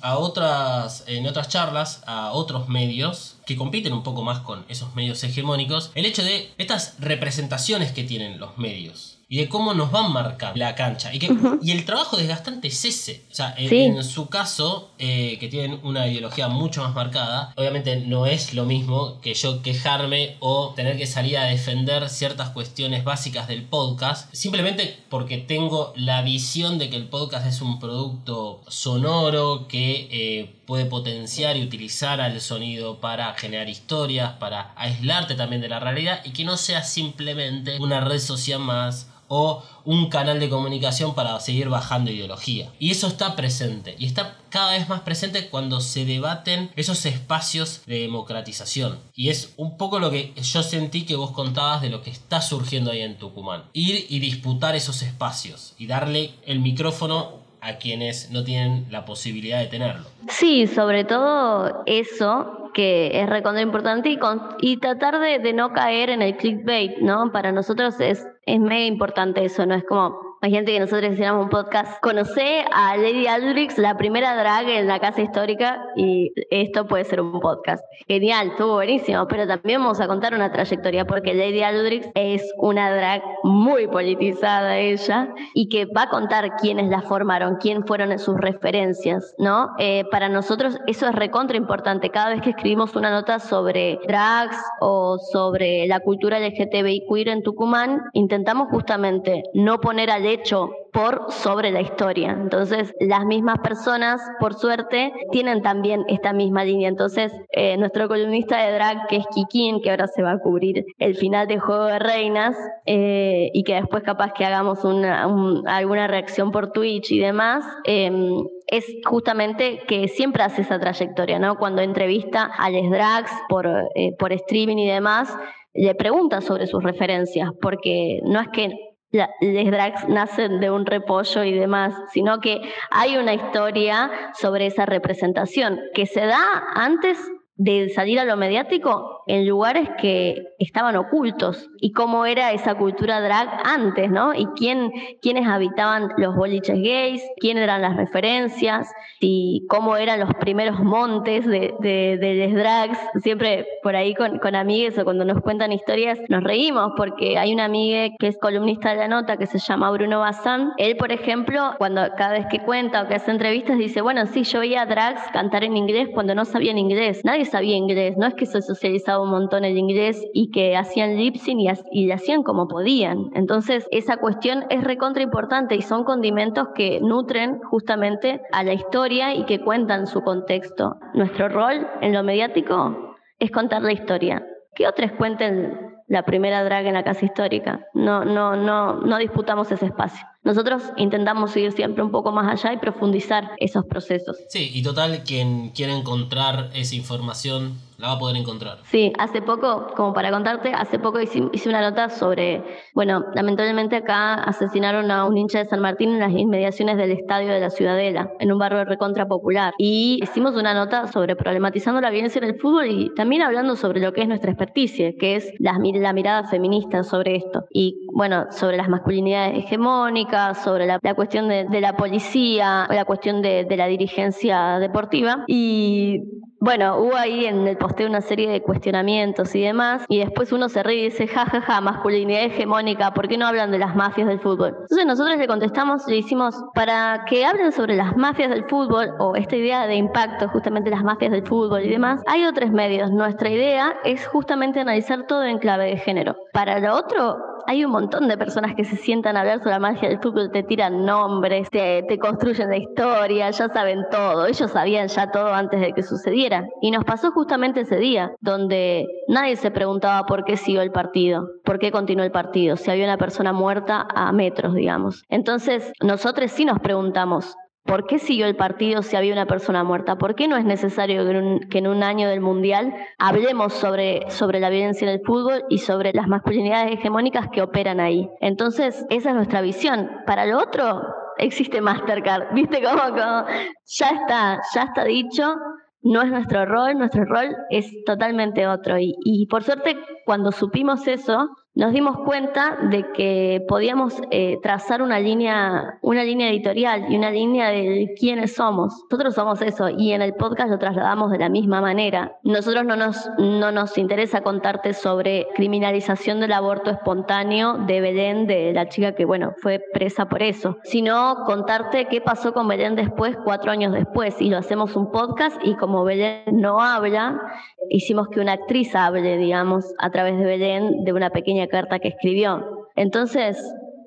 a, otras, en otras charlas, a otros medios que compiten un poco más con esos medios hegemónicos, el hecho de estas representaciones que tienen los medios y de cómo nos van marcando la cancha. Y, que, y el trabajo desgastante es ese. O sea, en, su caso, eh, que tienen una ideología mucho más marcada, obviamente no es lo mismo que yo quejarme o tener que salir a defender ciertas cuestiones básicas del podcast, simplemente porque tengo la visión de que el podcast es un producto sonoro que eh, puede potenciar y utilizar al sonido para generar historias, para aislarte también de la realidad y que no sea simplemente una red social más o un canal de comunicación para seguir bajando ideología. Y eso está presente. Y está cada vez más presente cuando se debaten esos espacios de democratización. Y es un poco lo que yo sentí que vos contabas de lo que está surgiendo ahí en Tucumán. Ir y disputar esos espacios y darle el micrófono a quienes no tienen la posibilidad de tenerlo. Sí, sobre todo eso, que es recontra importante y, y tratar de, no caer en el clickbait, ¿no? Para nosotros es, es mega importante eso, ¿no? Es como Imagínate que nosotros hiciéramos un podcast. Conocí a Lady Aldrich, la primera drag en la casa histórica, y esto puede ser un podcast. Genial, estuvo buenísimo, pero también vamos a contar una trayectoria, porque Lady Aldrich es una drag muy politizada ella, y que va a contar quiénes la formaron, quién fueron sus referencias, ¿no? Eh, para nosotros eso es recontra importante. Cada vez que escribimos una nota sobre drags o sobre la cultura LGTBI queer en Tucumán, intentamos justamente no poner al hecho por sobre la historia. Entonces, las mismas personas, por suerte, tienen también esta misma línea. Entonces, eh, nuestro columnista de drag, que es Kikín, que ahora se va a cubrir el final de Juego de Reinas, eh, y que después capaz que hagamos una, alguna reacción por Twitch y demás, em, es justamente que siempre hace esa trayectoria, ¿no? Cuando entrevista a les drags por, eh, por streaming y demás, le pregunta sobre sus referencias, porque no es que les drags nacen de un repollo y demás, sino que hay una historia sobre esa representación que se da antes de salir a lo mediático en lugares que estaban ocultos y cómo era esa cultura drag antes, ¿no? Y quién, quiénes habitaban los boliches gays, quiénes eran las referencias y cómo eran los primeros montes de, de, los drags. Siempre por ahí con, con amigues o cuando nos cuentan historias nos reímos porque hay una amiga que es columnista de la nota que se llama Bruno Bazán. Él, por ejemplo, cuando cada vez que cuenta o que hace entrevistas dice, bueno, sí, yo veía drags cantar en inglés cuando no sabían inglés. Nadie sabía inglés, no es que se socializaba un montón el inglés y que hacían lip sync y, y hacían como podían. Entonces, esa cuestión es recontra importante y son condimentos que nutren justamente a la historia y que cuentan su contexto. Nuestro rol en lo mediático es contar la historia. Que otros cuenten la primera drag en la casa histórica. No, no, no, no disputamos ese espacio. Nosotros intentamos ir siempre un poco más allá y profundizar esos procesos. Sí, y total, quien quiera encontrar esa información la va a poder encontrar. Sí, hace poco, como para contarte, hace poco hice, una nota sobre, bueno, lamentablemente acá asesinaron a un hincha de San Martín en las inmediaciones del estadio de la Ciudadela, en un barrio recontra popular. Y hicimos una nota sobre problematizando la violencia en el fútbol y también hablando sobre lo que es nuestra experticia, que es la, mirada feminista sobre esto. Y bueno, sobre las masculinidades hegemónicas sobre la, cuestión de, la policía, la cuestión de, de la dirigencia deportiva. Y bueno, hubo ahí en el posteo una serie de cuestionamientos y demás, y después uno se ríe y dice, jajaja, ja, ja, masculinidad hegemónica, ¿por qué no hablan de las mafias del fútbol? Entonces nosotros le contestamos, le hicimos, para que hablen sobre las mafias del fútbol, o esta idea de impacto, justamente las mafias del fútbol y demás, hay otros medios. Nuestra idea es justamente analizar todo en clave de género. Para lo otro, hay un montón de personas que se sientan a hablar sobre la magia del fútbol, te tiran nombres, te, te construyen la historia, ya saben todo, ellos sabían ya todo antes de que sucediera. Y nos pasó justamente ese día, donde nadie se preguntaba por qué siguió el partido, por qué continuó el partido, si había una persona muerta a metros, digamos. Entonces, nosotros sí nos preguntamos, ¿Por qué siguió el partido si había una persona muerta? ¿Por qué no es necesario que en un, año del Mundial hablemos sobre, sobre la violencia en el fútbol y sobre las masculinidades hegemónicas que operan ahí? Entonces, esa es nuestra visión. Para lo otro, existe Mastercard. *laughs* ¿Viste cómo, cómo? ya está, ya está dicho? No es nuestro rol, nuestro rol es totalmente otro. Y, y por suerte, cuando supimos eso, nos dimos cuenta de que podíamos eh, trazar una línea, una línea editorial y una línea de quiénes somos. Nosotros somos eso y en el podcast lo trasladamos de la misma manera. Nosotros no nos, no nos interesa contarte sobre criminalización del aborto espontáneo de Belén, de la chica que, bueno, fue presa por eso, sino contarte qué pasó con Belén después, cuatro años después. Y lo hacemos un podcast y como Belén no habla, hicimos que una actriz hable, digamos, a través de Belén, de una pequeña carta que escribió. Entonces,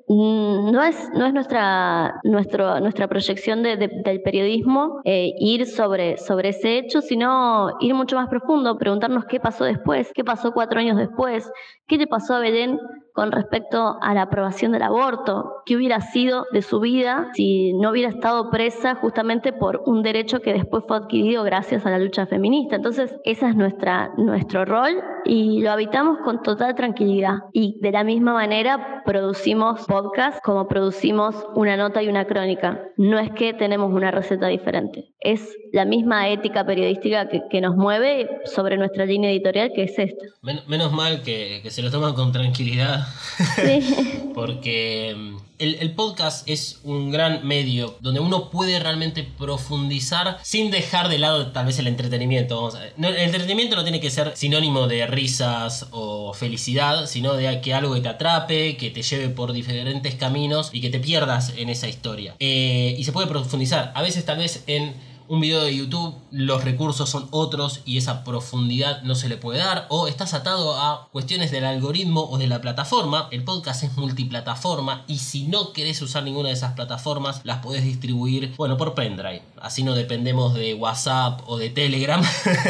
mm, no es, no es nuestra, nuestra proyección de, del periodismo eh, ir sobre, sobre ese hecho, sino ir mucho más profundo, preguntarnos qué pasó después, qué pasó cuatro años después, qué le pasó a Belén con respecto a la aprobación del aborto, qué hubiera sido de su vida si no hubiera estado presa justamente por un derecho que después fue adquirido gracias a la lucha feminista. Entonces, ese es nuestra, nuestro rol y lo habitamos con total tranquilidad. Y de la misma manera producimos podcast como producimos una nota y una crónica. No es que tenemos una receta diferente, es la misma ética periodística que, nos mueve sobre nuestra línea editorial que es esta. menos mal que, que se lo toman con tranquilidad *laughs* Porque mm, el, podcast es un gran medio donde uno puede realmente profundizar sin dejar de lado tal vez el entretenimiento. el entretenimiento no tiene que ser sinónimo de risas o felicidad, sino de que algo que te atrape, que te lleve por diferentes caminos y que te pierdas en esa historia. Eh, y se puede profundizar, a veces tal vez en un video de YouTube, los recursos son otros y esa profundidad no se le puede dar, o estás atado a cuestiones del algoritmo o de la plataforma. El podcast es multiplataforma y si no querés usar ninguna de esas plataformas, las podés distribuir, bueno, por pendrive. Así no dependemos de WhatsApp o de Telegram,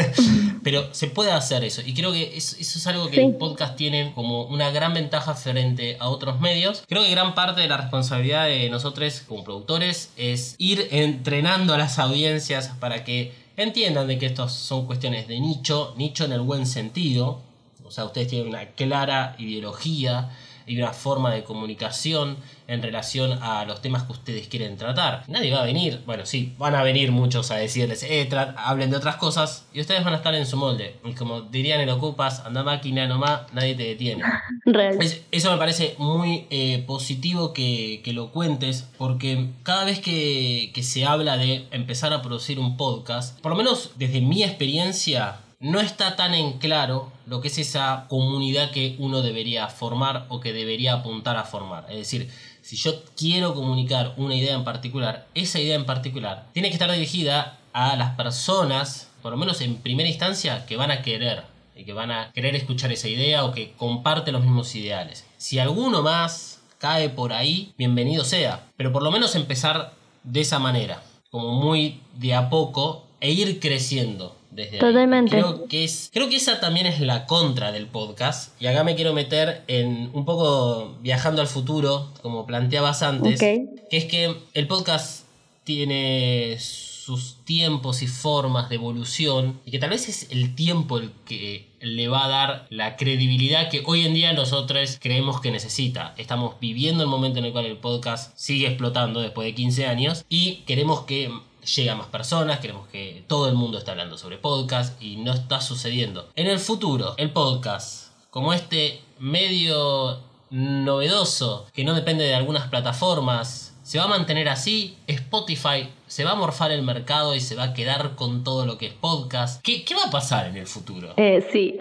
*laughs* pero se puede hacer eso. Y creo que eso, es algo que el podcast tiene como una gran ventaja frente a otros medios. Creo que gran parte de la responsabilidad de nosotros como productores es ir entrenando a las audiencias para que entiendan de que estos son cuestiones de nicho, nicho en el buen sentido. O sea, ustedes tienen una clara ideología y una forma de comunicación en relación a los temas que ustedes quieren tratar. Nadie va a venir, bueno, sí, van a venir muchos a decirles, eh, hablen de otras cosas y ustedes van a estar en su molde. Y como dirían en Ocupas, anda máquina nomás, nadie te detiene. *laughs* eso me parece muy eh, positivo que, lo cuentes porque cada vez que, que se habla de empezar a producir un podcast, por lo menos desde mi experiencia, no está tan en claro lo que es esa comunidad que uno debería formar o que debería apuntar a formar. Es decir, si yo quiero comunicar una idea en particular, esa idea en particular tiene que estar dirigida a las personas, por lo menos en primera instancia, que van a querer y que van a querer escuchar esa idea o que comparten los mismos ideales. Si alguno más cae por ahí, bienvenido sea, pero por lo menos empezar de esa manera, como muy de a poco e ir creciendo Totalmente. Creo que, es, creo que esa también es la contra del podcast. Y acá me quiero meter en un poco viajando al futuro, como planteabas antes. Que es que el podcast tiene sus tiempos y formas de evolución y que tal vez es el tiempo el que le va a dar la credibilidad que hoy en día nosotros creemos que necesita. Estamos viviendo el momento en el cual el podcast sigue explotando después de 15 años y queremos que llegue a más personas, queremos que todo el mundo esté hablando sobre podcast y no está sucediendo. En el futuro, el podcast, como este medio novedoso que no depende de algunas plataformas, se va a mantener así. Spotify se va a morfar el mercado y se va a quedar con todo lo que es podcast. ¿Qué, va a pasar en el futuro? Eh, sí.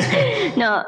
*laughs* no.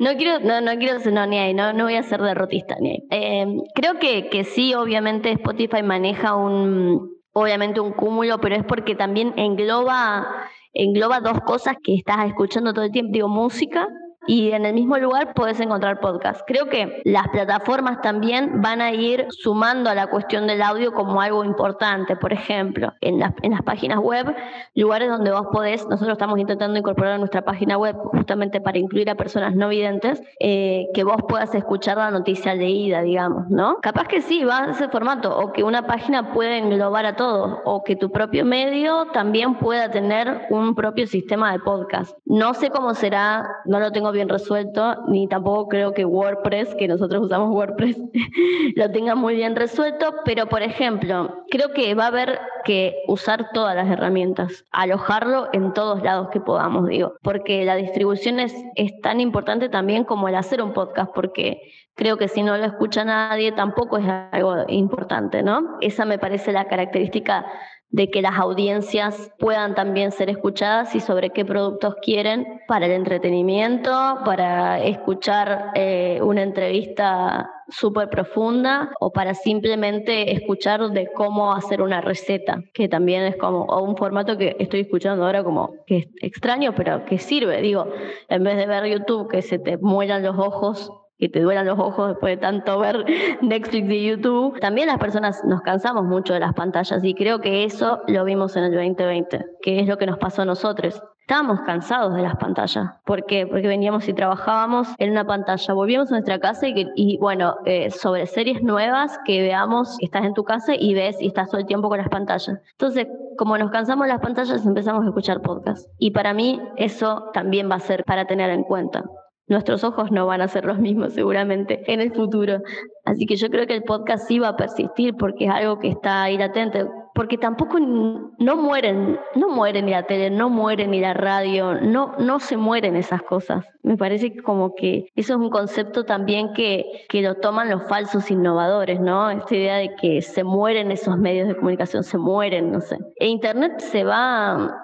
No quiero, no, no quiero no, ni ahí, no, no voy a ser derrotista ni ahí. Eh, creo que, que sí, obviamente Spotify maneja un, obviamente un cúmulo, pero es porque también engloba, engloba dos cosas que estás escuchando todo el tiempo, digo, música y en el mismo lugar puedes encontrar podcast. Creo que las plataformas también van a ir sumando a la cuestión del audio como algo importante. Por ejemplo, en, en las páginas web, lugares donde vos podés, nosotros estamos intentando incorporar a nuestra página web justamente para incluir a personas no videntes, eh, que vos puedas escuchar la noticia leída, digamos, ¿no? Capaz que sí, va a ese formato, o que una página pueda englobar a todos, o que tu propio medio también pueda tener un propio sistema de podcast. No sé cómo será, no lo tengo bien resuelto, ni tampoco creo que WordPress, que nosotros usamos WordPress, *laughs* lo tenga muy bien resuelto, pero por ejemplo, creo que va a haber que usar todas las herramientas, alojarlo en todos lados que podamos, digo, porque la distribución es, es tan importante también como el hacer un podcast, porque creo que si no lo escucha nadie tampoco es algo importante, ¿no? Esa me parece la característica de que las audiencias puedan también ser escuchadas y sobre qué productos quieren para el entretenimiento, para escuchar eh, una entrevista súper profunda o para simplemente escuchar de cómo hacer una receta, que también es como un formato que estoy escuchando ahora como que es extraño, pero que sirve. Digo, en vez de ver YouTube que se te mueran los ojos que te duelan los ojos después de tanto ver *laughs* Netflix y YouTube. También las personas nos cansamos mucho de las pantallas y creo que eso lo vimos en el 2020, que es lo que nos pasó a nosotros. Estábamos cansados de las pantallas. ¿Por qué? Porque veníamos y trabajábamos en una pantalla. Volvíamos a nuestra casa y, y bueno, eh, sobre series nuevas que veamos, estás en tu casa y ves y estás todo el tiempo con las pantallas. Entonces, como nos cansamos de las pantallas, empezamos a escuchar podcasts. Y para mí eso también va a ser para tener en cuenta nuestros ojos no van a ser los mismos seguramente en el futuro. Así que yo creo que el podcast sí va a persistir porque es algo que está ahí latente. porque tampoco no mueren, no mueren ni la tele, no mueren ni la radio, no, no se mueren esas cosas. Me parece como que eso es un concepto también que, que lo toman los falsos innovadores, ¿no? Esta idea de que se mueren esos medios de comunicación, se mueren, no sé. E Internet se va,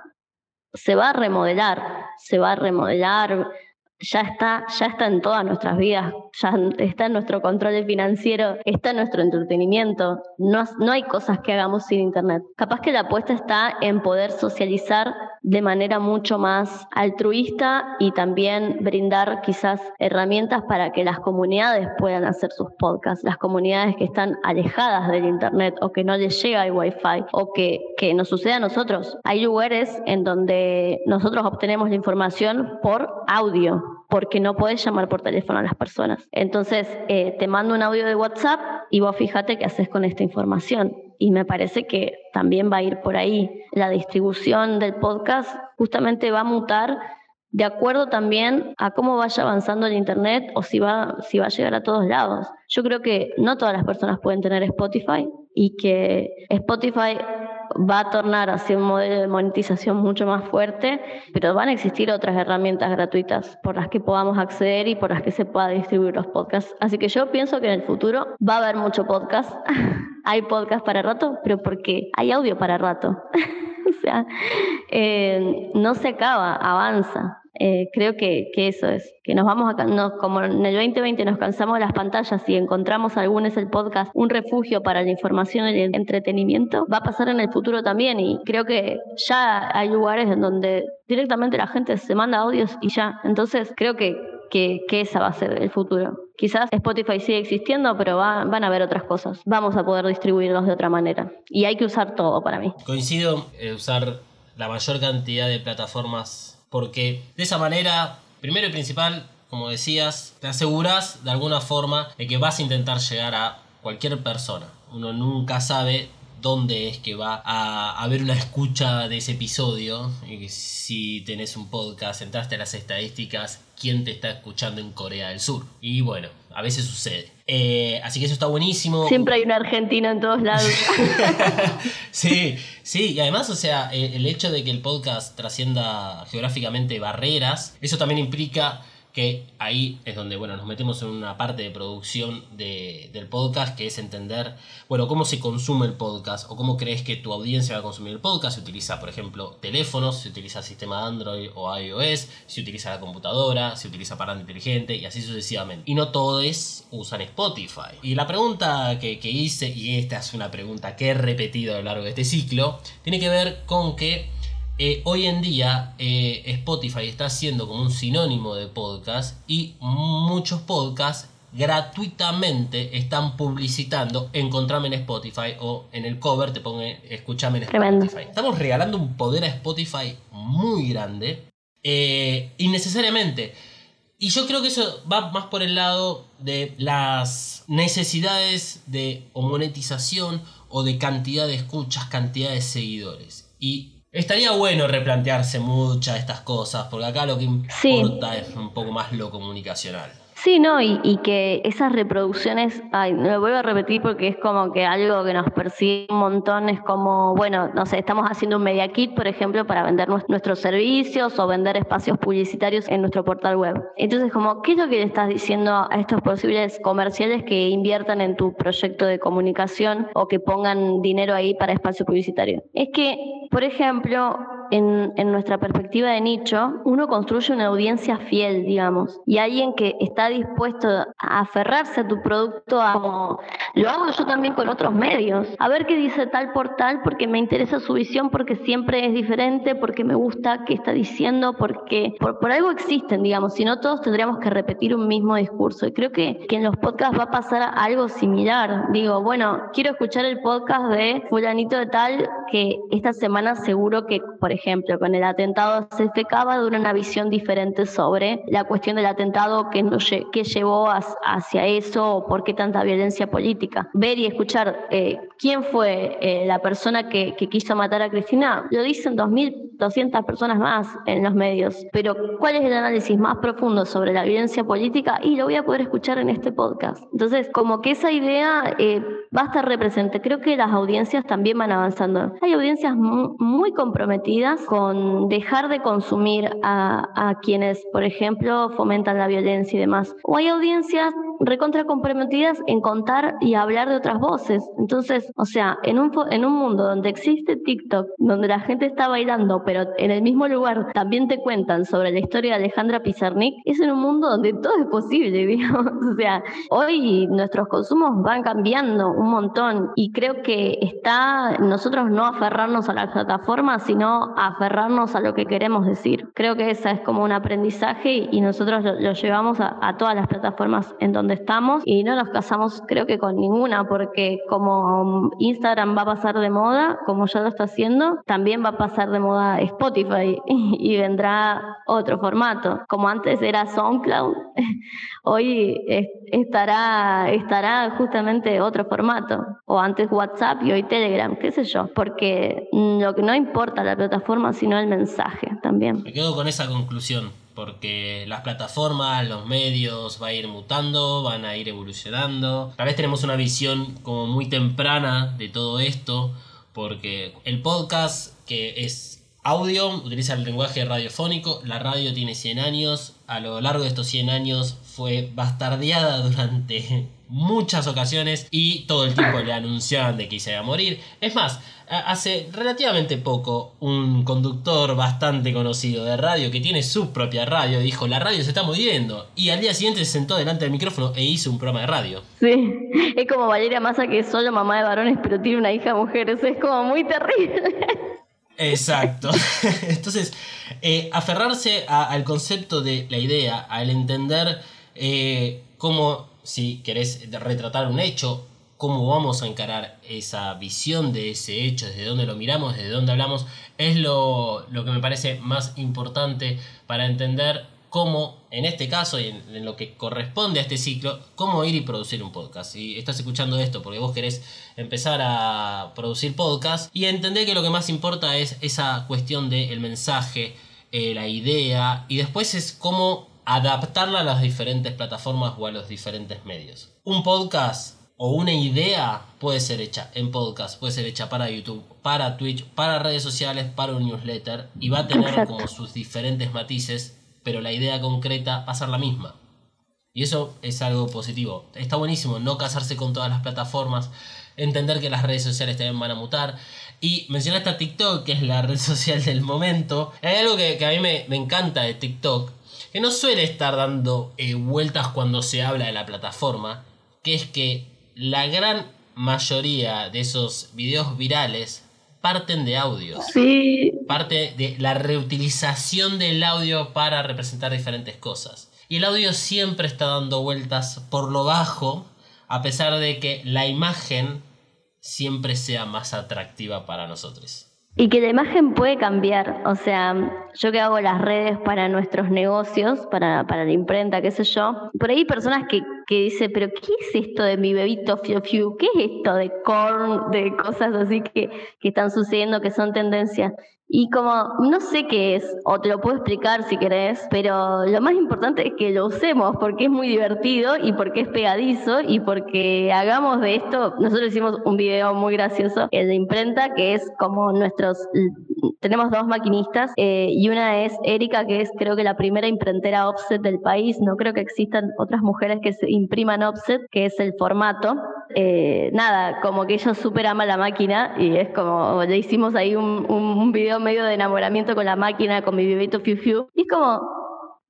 se va a remodelar, se va a remodelar ya está, ya está en todas nuestras vidas, ya está en nuestro control financiero, está en nuestro entretenimiento. No, no hay cosas que hagamos sin Internet. Capaz que la apuesta está en poder socializar de manera mucho más altruista y también brindar quizás herramientas para que las comunidades puedan hacer sus podcasts, las comunidades que están alejadas del Internet o que no les llega el Wi-Fi o que, que nos sucede a nosotros. Hay lugares en donde nosotros obtenemos la información por audio porque no puedes llamar por teléfono a las personas. Entonces, eh, te mando un audio de WhatsApp y vos fíjate qué haces con esta información. Y me parece que también va a ir por ahí. La distribución del podcast justamente va a mutar de acuerdo también a cómo vaya avanzando el Internet o si va, si va a llegar a todos lados. Yo creo que no todas las personas pueden tener Spotify y que Spotify va a tornar hacia un modelo de monetización mucho más fuerte, pero van a existir otras herramientas gratuitas por las que podamos acceder y por las que se pueda distribuir los podcasts. Así que yo pienso que en el futuro va a haber mucho podcast. *laughs* hay podcast para rato, pero porque hay audio para rato. *laughs* o sea, eh, no se acaba, avanza. Eh, creo que, que, eso es, que nos vamos a, no, como en el 2020 nos cansamos de las pantallas y encontramos algunos el podcast un refugio para la información y el entretenimiento, va a pasar en el futuro también y creo que ya hay lugares en donde directamente la gente se manda audios y ya, entonces creo que, que, que esa va a ser el futuro. Quizás Spotify sigue existiendo, pero va, van a haber otras cosas. Vamos a poder distribuirlos de otra manera. Y hay que usar todo para mí. Coincido en usar la mayor cantidad de plataformas porque de esa manera, primero y principal, como decías, te aseguras de alguna forma de que vas a intentar llegar a cualquier persona. Uno nunca sabe dónde es que va a haber una escucha de ese episodio. Y si tenés un podcast, entraste a las estadísticas, quién te está escuchando en Corea del Sur. Y bueno, a veces sucede. Eh, así que eso está buenísimo. Siempre hay un argentino en todos lados. *laughs* sí, sí, y además, o sea, eh, el hecho de que el podcast trascienda geográficamente barreras, eso también implica que ahí es donde bueno, nos metemos en una parte de producción de, del podcast, que es entender, bueno, cómo se consume el podcast o cómo crees que tu audiencia va a consumir el podcast. Se utiliza, por ejemplo, teléfonos, se utiliza el sistema Android o iOS, se utiliza la computadora, se utiliza parlante inteligente y así sucesivamente. Y no todos usan Spotify. Y la pregunta que, que hice, y esta es una pregunta que he repetido a lo largo de este ciclo, tiene que ver con que eh, hoy en día eh, Spotify está siendo como un sinónimo de podcast y muchos podcasts gratuitamente están publicitando encontrame en Spotify o en el cover te pone escúchame en Spotify. Estamos regalando un poder a Spotify muy grande eh, innecesariamente. Y yo creo que eso va más por el lado de las necesidades de o monetización o de cantidad de escuchas, cantidad de seguidores. Y Estaría bueno replantearse muchas de estas cosas, porque acá lo que importa es un poco más lo comunicacional. Sí, no, y, que esas reproducciones, ay, lo vuelvo a repetir porque es como que algo que nos persigue un montón, es como, bueno, no sé, estamos haciendo un media kit, por ejemplo, para vender nuestros servicios o vender espacios publicitarios en nuestro portal web. Entonces, como, ¿qué es lo que le estás diciendo a estos posibles comerciales que inviertan en tu proyecto de comunicación o que pongan dinero ahí para espacio publicitario? Es que, por ejemplo, en, en, nuestra perspectiva de nicho, uno construye una audiencia fiel, digamos, y alguien que está dispuesto a aferrarse a tu producto, como lo hago yo también con otros medios, a ver qué dice tal por tal, porque me interesa su visión, porque siempre es diferente, porque me gusta qué está diciendo, porque por, por algo existen, digamos, si no todos tendríamos que repetir un mismo discurso. Y creo que, que en los podcasts va a pasar algo similar. Digo, bueno, quiero escuchar el podcast de fulanito de tal que esta semana seguro que, por ejemplo, con el atentado a CFK va a una visión diferente sobre la cuestión del atentado que, que llevó hacia eso o por qué tanta violencia política. Ver y escuchar eh, quién fue eh, la persona que, quiso matar a Cristina, lo dice en 2000, 200 personas más en los medios. Pero ¿cuál es el análisis más profundo sobre la violencia política? Y lo voy a poder escuchar en este podcast. Entonces, como que esa idea eh, va a estar represente. Creo que las audiencias también van avanzando. Hay audiencias muy comprometidas con dejar de consumir a, a quienes, por ejemplo, fomentan la violencia y demás. O hay audiencias recontra comprometidas en contar y hablar de otras voces. Entonces, o sea, en un, en un mundo donde existe TikTok, donde la gente está bailando, pero en el mismo lugar también te cuentan sobre la historia de Alejandra Pizarnik, es en un mundo donde todo es posible, *laughs* digamos. O sea, hoy nuestros consumos van cambiando un montón y creo que está nosotros no aferrarnos a la plataforma, sino aferrarnos a lo que queremos decir. Creo que esa es como un aprendizaje y nosotros lo, llevamos a, a todas las plataformas en donde estamos y no nos casamos creo que con ninguna porque como Instagram va a pasar de moda, como ya lo está haciendo, también va a pasar de moda Spotify *laughs* y, vendrá otro formato. Como antes era SoundCloud, *laughs* hoy estará, estará justamente otro formato. O antes WhatsApp y hoy Telegram, qué sé yo. Porque lo que no importa la plataforma, sino el mensaje también. Me quedo con esa conclusión porque las plataformas, los medios va a ir mutando, van a ir evolucionando. Tal vez tenemos una visión como muy temprana de todo esto, porque el podcast que es audio utiliza el lenguaje radiofónico, la radio tiene 100 años, a lo largo de estos 100 años fue bastardeada *laughs* durante muchas ocasiones y todo el tiempo le anunciaban de que se iba a morir. Es más, hace relativamente poco un conductor bastante conocido de radio que tiene su propia radio dijo la radio se está muriendo y al día siguiente se sentó delante del micrófono e hizo un programa de radio. Sí, es como Valeria Massa que es solo mamá de varones pero tiene una hija mujer, eso es como muy terrible. Exacto. *laughs* Entonces, eh, aferrarse al concepto de la idea, al entender eh, cómo si querés retratar un hecho, cómo vamos a encarar esa visión de ese hecho, desde dónde lo miramos, desde dónde hablamos, es lo, que me parece más importante para entender cómo, en este caso y en, lo que corresponde a este ciclo, cómo ir y producir un podcast. Si estás escuchando esto porque vos querés empezar a producir podcast y entender que lo que más importa es esa cuestión del mensaje, eh, la idea, y después es cómo adaptarla a las diferentes plataformas o a los diferentes medios. Un podcast o una idea puede ser hecha en podcast, puede ser hecha para YouTube, para Twitch, para redes sociales, para un newsletter y va a tener como sus diferentes matices, pero la idea concreta va a ser la misma. Y eso es algo positivo. Está buenísimo no casarse con todas las plataformas, entender que las redes sociales también van a mutar. Y mencionaste a TikTok, que es la *laughs* red social del momento. Hay algo que, a mí me, me encanta de TikTok, que no suele estar dando eh, vueltas cuando se habla de la plataforma, que es que la gran mayoría de esos videos virales parten de audios. Sí. Parte de la reutilización del audio para representar diferentes cosas. Y el audio siempre está dando vueltas por lo bajo, a pesar de que la imagen siempre sea más atractiva para nosotros. Y que la imagen puede cambiar, o sea, yo que hago las redes para nuestros negocios, para, para la imprenta, qué sé yo, por ahí hay personas que, que dicen, pero ¿qué es esto de mi bebito Fiu Fiu? ¿Qué es esto de corn, de cosas así que, que están sucediendo, que son tendencias? Y como no sé qué es, o te lo puedo explicar si querés, pero lo más importante es que lo usemos porque es muy divertido y porque es pegadizo y porque hagamos de esto, nosotros hicimos un video muy gracioso, el de imprenta, que es como nuestros, tenemos dos maquinistas eh, y una es Erika, que es creo que la primera imprentera offset del país, no creo que existan otras mujeres que se impriman offset, que es el formato. Eh, nada, como que ella súper ama la máquina y es como, le hicimos ahí un, un, video medio de enamoramiento con la máquina, con mi bebito Fiu Fiu. Y es como,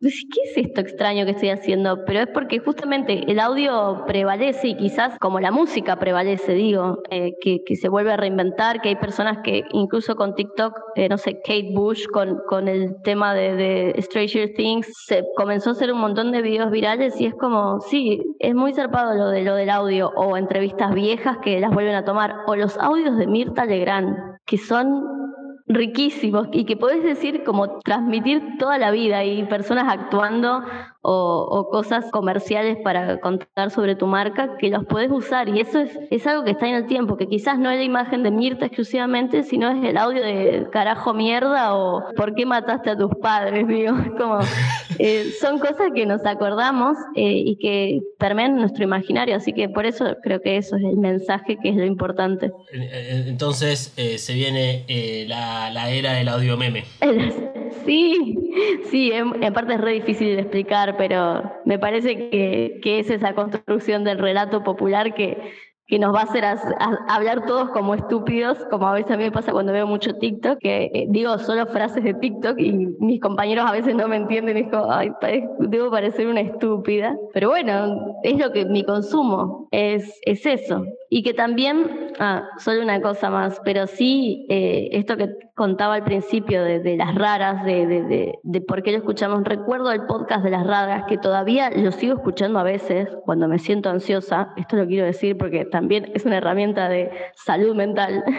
¿qué es esto extraño que estoy haciendo? Pero es porque justamente el audio prevalece y quizás como la música prevalece, digo, eh, que, se vuelve a reinventar, que hay personas que incluso con TikTok, eh, no sé, Kate Bush con, con el tema de, Stranger Things, se comenzó a hacer un montón de videos virales y es como, sí, es muy zarpado lo, de, lo del audio o entrevistas viejas que las vuelven a tomar o los audios de Mirta Legrand, que son riquísimos y que podés decir como transmitir toda la vida y personas actuando o, cosas comerciales para contar sobre tu marca que los puedes usar. Y eso es, es algo que está en el tiempo, que quizás no es la imagen de Mirta exclusivamente, sino es el audio de carajo mierda o por qué mataste a tus padres, *laughs* digo, como eh, son cosas que nos acordamos eh, y que permean nuestro imaginario, así que por eso creo que eso es el mensaje que es lo importante. Entonces se viene la, la era del audio meme. *laughs* Sí, sí, en, parte es re difícil de explicar, pero me parece que, que es esa construcción del relato popular que que nos va a hacer hablar todos como estúpidos, como a veces a mí me pasa cuando veo mucho TikTok, que eh, digo solo frases de TikTok y mis compañeros a veces no me entienden y digo, ay, debo parecer una estúpida. Pero bueno, es lo que mi consumo, es, es eso. Y que también, ah, solo una cosa más, pero sí, eh, esto que contaba al principio de, las raras, de, de, de, por qué lo escuchamos, recuerdo el podcast de las raras, que todavía lo sigo escuchando a veces cuando me siento ansiosa, esto lo quiero decir porque también es una herramienta de salud mental. *laughs*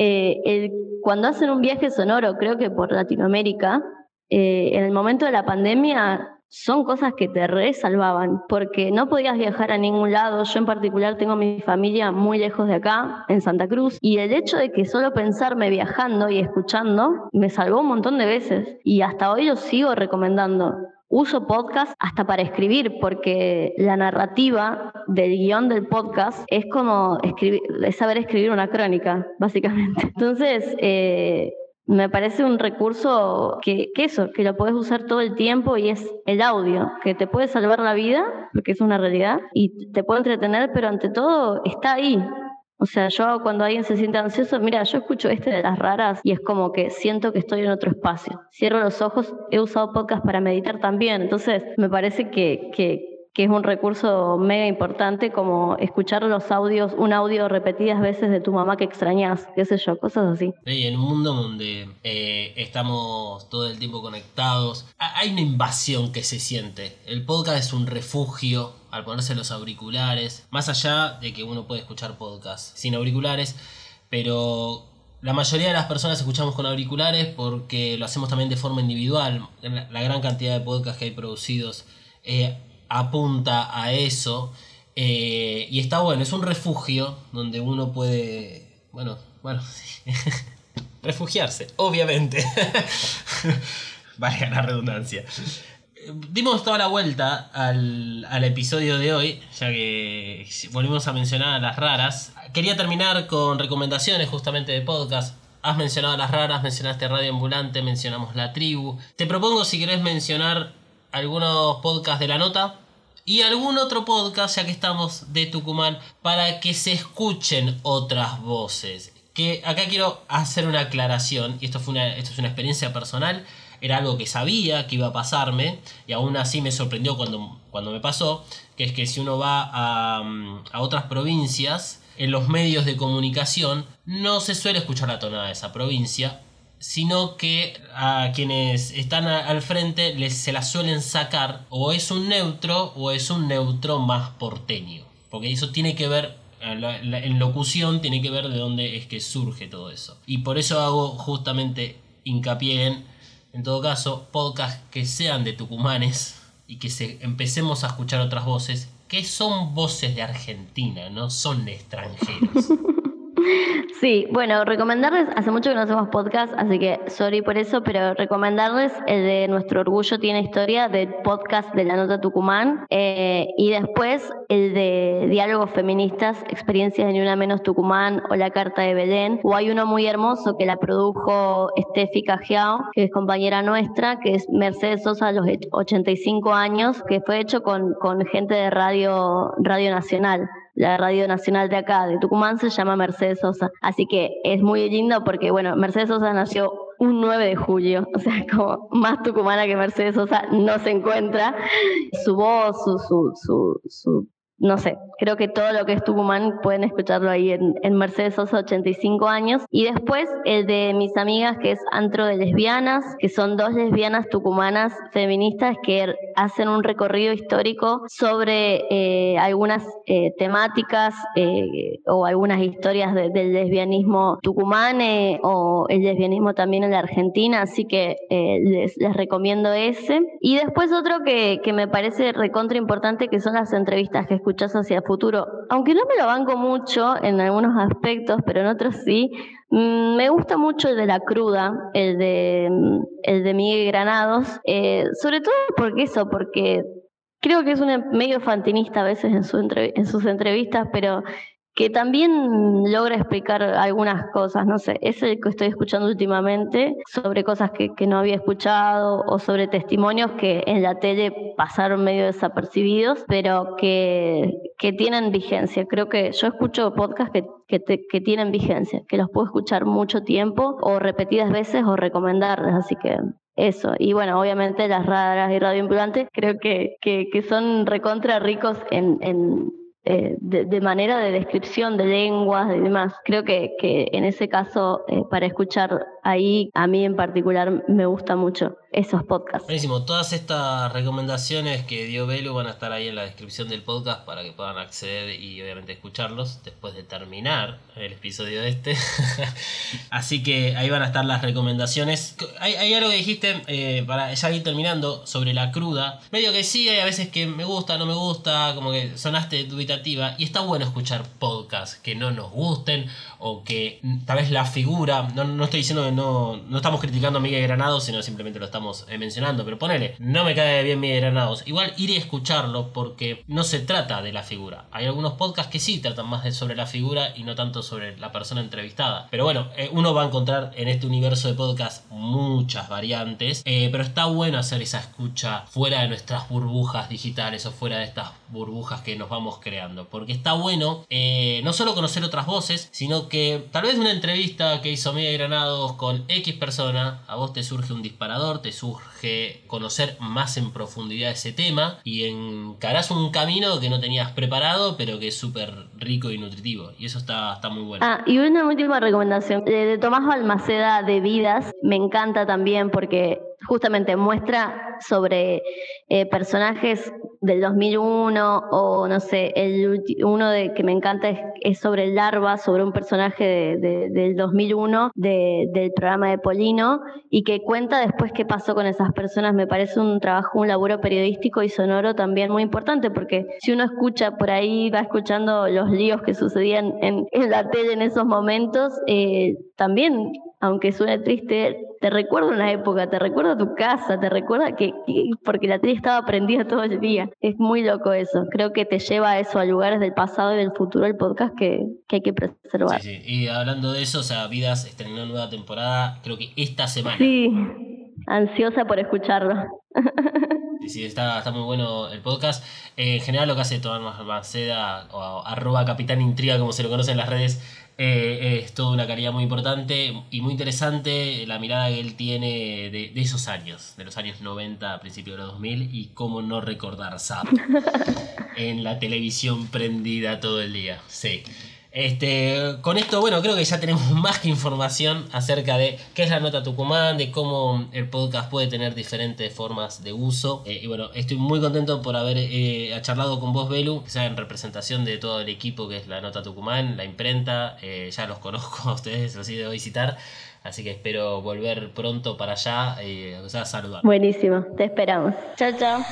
Eh, cuando hacen un viaje sonoro, creo que por Latinoamérica, eh, en el momento de la pandemia son cosas que te resalvaban, porque no podías viajar a ningún lado. Yo en particular tengo mi familia muy lejos de acá, en Santa Cruz, y el hecho de que solo pensarme viajando y escuchando me salvó un montón de veces, y hasta hoy lo sigo recomendando. Uso podcast hasta para escribir, porque la narrativa del guion del podcast es como escribir, es saber escribir una crónica, básicamente. *laughs* Entonces, eh, me parece un recurso que, que, eso, que lo puedes usar todo el tiempo y es el audio, que te puede salvar la vida, porque es una realidad, y te puede entretener, pero ante todo está ahí. O sea, yo cuando alguien se siente ansioso, mira, yo escucho este de las raras y es como que siento que estoy en otro espacio. Cierro los ojos, he usado podcast para meditar también, entonces me parece que, que que es un recurso mega importante como escuchar los audios, un audio repetidas veces de tu mamá que extrañas, qué sé yo, cosas así. En un mundo donde eh, estamos todo el tiempo conectados, hay una invasión que se siente. El podcast es un refugio al ponerse los auriculares, más allá de que uno puede escuchar podcast sin auriculares, pero la mayoría de las personas escuchamos con auriculares porque lo hacemos también de forma individual. La, gran cantidad de podcasts que hay producidos eh, apunta a eso. Eh, y está bueno, es un refugio donde uno puede, bueno, bueno, *laughs* refugiarse, obviamente. *laughs* Vaya la redundancia. Dimos toda la vuelta al, al, episodio de hoy, ya que volvimos a mencionar a las raras. Quería terminar con recomendaciones justamente de podcast. Has mencionado a las raras, mencionaste Radio Ambulante, mencionamos La Tribu. Te propongo si querés mencionar algunos podcasts de la nota y algún otro podcast, ya que estamos de Tucumán, para que se escuchen otras voces. Que acá quiero hacer una aclaración, y esto, fue una, esto es una experiencia personal, era algo que sabía que iba a pasarme, y aún así me sorprendió cuando, cuando me pasó, que es que si uno va a, a otras provincias, en los medios de comunicación no se suele escuchar la tonada de esa provincia, sino que a quienes están al frente les, se la suelen sacar o es un neutro o es un neutro más porteño. Porque eso tiene que ver, en locución tiene que ver de dónde es que surge todo eso. Y por eso hago justamente hincapié en, en todo caso, podcasts que sean de tucumanes y que se, empecemos a escuchar otras voces que son voces de Argentina, no son extranjeros. *laughs* Sí, bueno, recomendarles, hace mucho que no hacemos podcast, así que sorry por eso, pero recomendarles el de Nuestro Orgullo tiene historia, del podcast de la Nota Tucumán, eh, y después el de Diálogos Feministas, Experiencias de Ni Una Menos Tucumán o La Carta de Belén, o hay uno muy hermoso que la produjo Steffi Cajiao, que es compañera nuestra, que es Mercedes Sosa a los 85 años, que fue hecho con, con gente de Radio, Radio Nacional la radio nacional de acá, de Tucumán, se llama Mercedes Sosa. Así que es muy lindo porque, bueno, Mercedes Sosa nació un 9 de julio, o sea, *laughs* como más tucumana que Mercedes Sosa no se encuentra. Su voz, su, su, su, no sé, creo que todo lo que es Tucumán pueden escucharlo ahí en, en Mercedes Sosa 85 años. Y después el de mis amigas, que es Antro de Lesbianas, que son dos lesbianas tucumanas feministas que hacen un recorrido histórico sobre eh, algunas eh, temáticas eh, o algunas historias del lesbianismo tucumán o el lesbianismo también en la Argentina, así que les, les, recomiendo ese. Y después otro que, que me parece recontra importante, que son las entrevistas que escuchás hacia futuro. Aunque no me lo banco mucho en algunos aspectos, pero en otros sí, mm, me gusta mucho el de la cruda, el de, mm, el de Miguel Granados, eh, sobre todo porque eso, porque creo que es un medio fantinista a veces en, su en sus entrevistas, pero que también logra explicar algunas cosas, no sé, es el que estoy escuchando últimamente sobre cosas que, no había escuchado o sobre testimonios que en la tele pasaron medio desapercibidos, pero que, que tienen vigencia. Creo que yo escucho podcasts que, que, que tienen vigencia, que los puedo escuchar mucho tiempo o repetidas veces o recomendarles, así que eso. Y bueno, obviamente las raras y radioimpulantes creo que, que, son recontra ricos en eh, de, manera de descripción de lenguas y demás. Creo que, que en ese caso, eh, para escuchar ahí, a mí en particular me gusta mucho esos podcasts. Buenísimo, todas estas recomendaciones que dio Belu van a estar ahí en la descripción del podcast para que puedan acceder y obviamente escucharlos después de terminar el episodio este. *laughs* Así que ahí van a estar las recomendaciones. Hay, hay algo que dijiste, eh, para ya ir terminando, sobre la cruda. Medio que sí, hay a veces que me gusta, no me gusta, como que sonaste dubitativa. Y está bueno escuchar podcasts que no nos gusten o que tal vez la figura, no, no estoy diciendo que no, estamos criticando a Miguel Granado, sino simplemente lo estamos eh, mencionando, pero ponele, no me cae bien mi Granados. Igual iré a escucharlo porque no se trata de la figura. Hay algunos podcasts que sí tratan más de sobre la figura y no tanto sobre la persona entrevistada. Pero bueno, eh, uno va a encontrar en este universo de podcast muchas variantes, eh, pero está bueno hacer esa escucha fuera de nuestras burbujas digitales o fuera de estas burbujas que nos vamos creando. Porque está bueno no solo conocer otras voces, sino que tal vez una entrevista que hizo Miguel Granados con X persona, a vos te surge un disparador, surge conocer más en profundidad ese tema y encarás un camino que no tenías preparado, pero que es súper rico y nutritivo. Y eso está, está muy bueno. Ah, y una última recomendación. De Tomás Balmaceda de Vidas, me encanta también porque justamente muestra sobre eh, personajes del 2001 o no sé, el uno de que me encanta es, sobre el Larva, sobre un personaje de, del 2001 del programa de Polino y que cuenta después qué pasó con esas personas. Me parece un trabajo, un laburo periodístico y sonoro también muy importante porque si uno escucha por ahí, va escuchando los líos que sucedían en, la tele en esos momentos, eh, también, aunque suene triste, te recuerda una época, te recuerda tu casa, te recuerda que, porque la tele estaba prendida todo el día. Es muy loco eso. Creo que te lleva a eso, a lugares del pasado y del futuro del podcast que, hay que preservar. Sí, sí. Y hablando de eso, o sea, Vidas estrenó nueva temporada, creo que esta semana. Sí, ansiosa por escucharlo. Sí, sí, está, está muy bueno el podcast. en general lo que hace Tomás Maceda o arroba Capitán Intriga, como se lo conoce en las redes, eh, es toda una calidad muy importante y muy interesante la mirada que él tiene de, esos años, de los años 90 a principios de los 2000 y cómo no recordar SAP *laughs* en la televisión prendida todo el día. Sí. Este, con esto, bueno, creo que ya tenemos *laughs* más que información acerca de qué es la nota Tucumán, de cómo el podcast puede tener diferentes formas de uso. Eh, y bueno, estoy muy contento por haber eh, charlado con vos, Belu, que sea en representación de todo el equipo que es la nota Tucumán, la imprenta. Eh, ya los *laughs* conozco a ustedes, los he ido a visitar. Así que espero volver pronto para allá y o sea, saludar. Buenísimo, te esperamos. Chao, chao.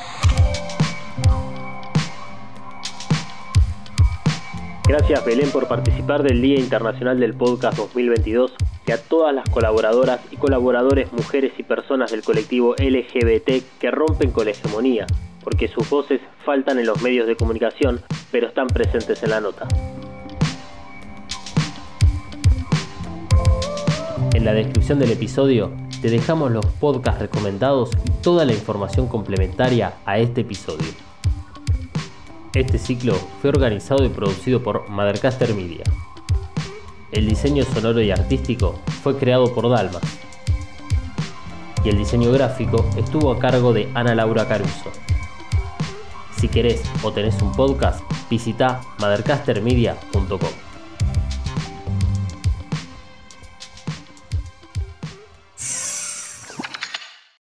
Gracias Belén por participar del Día Internacional del Podcast 2022 y a todas las colaboradoras y colaboradores mujeres y personas del colectivo LGBT que rompen con la hegemonía, porque sus voces faltan en los medios de comunicación, pero están presentes en la nota. En la descripción del episodio te dejamos los podcasts recomendados y toda la información complementaria a este episodio. Este ciclo fue organizado y producido por Mothercaster Media. El diseño sonoro y artístico fue creado por Dalma. Y el diseño gráfico estuvo a cargo de Ana Laura Caruso. Si querés o tenés un podcast, Visita mothercastermedia.com.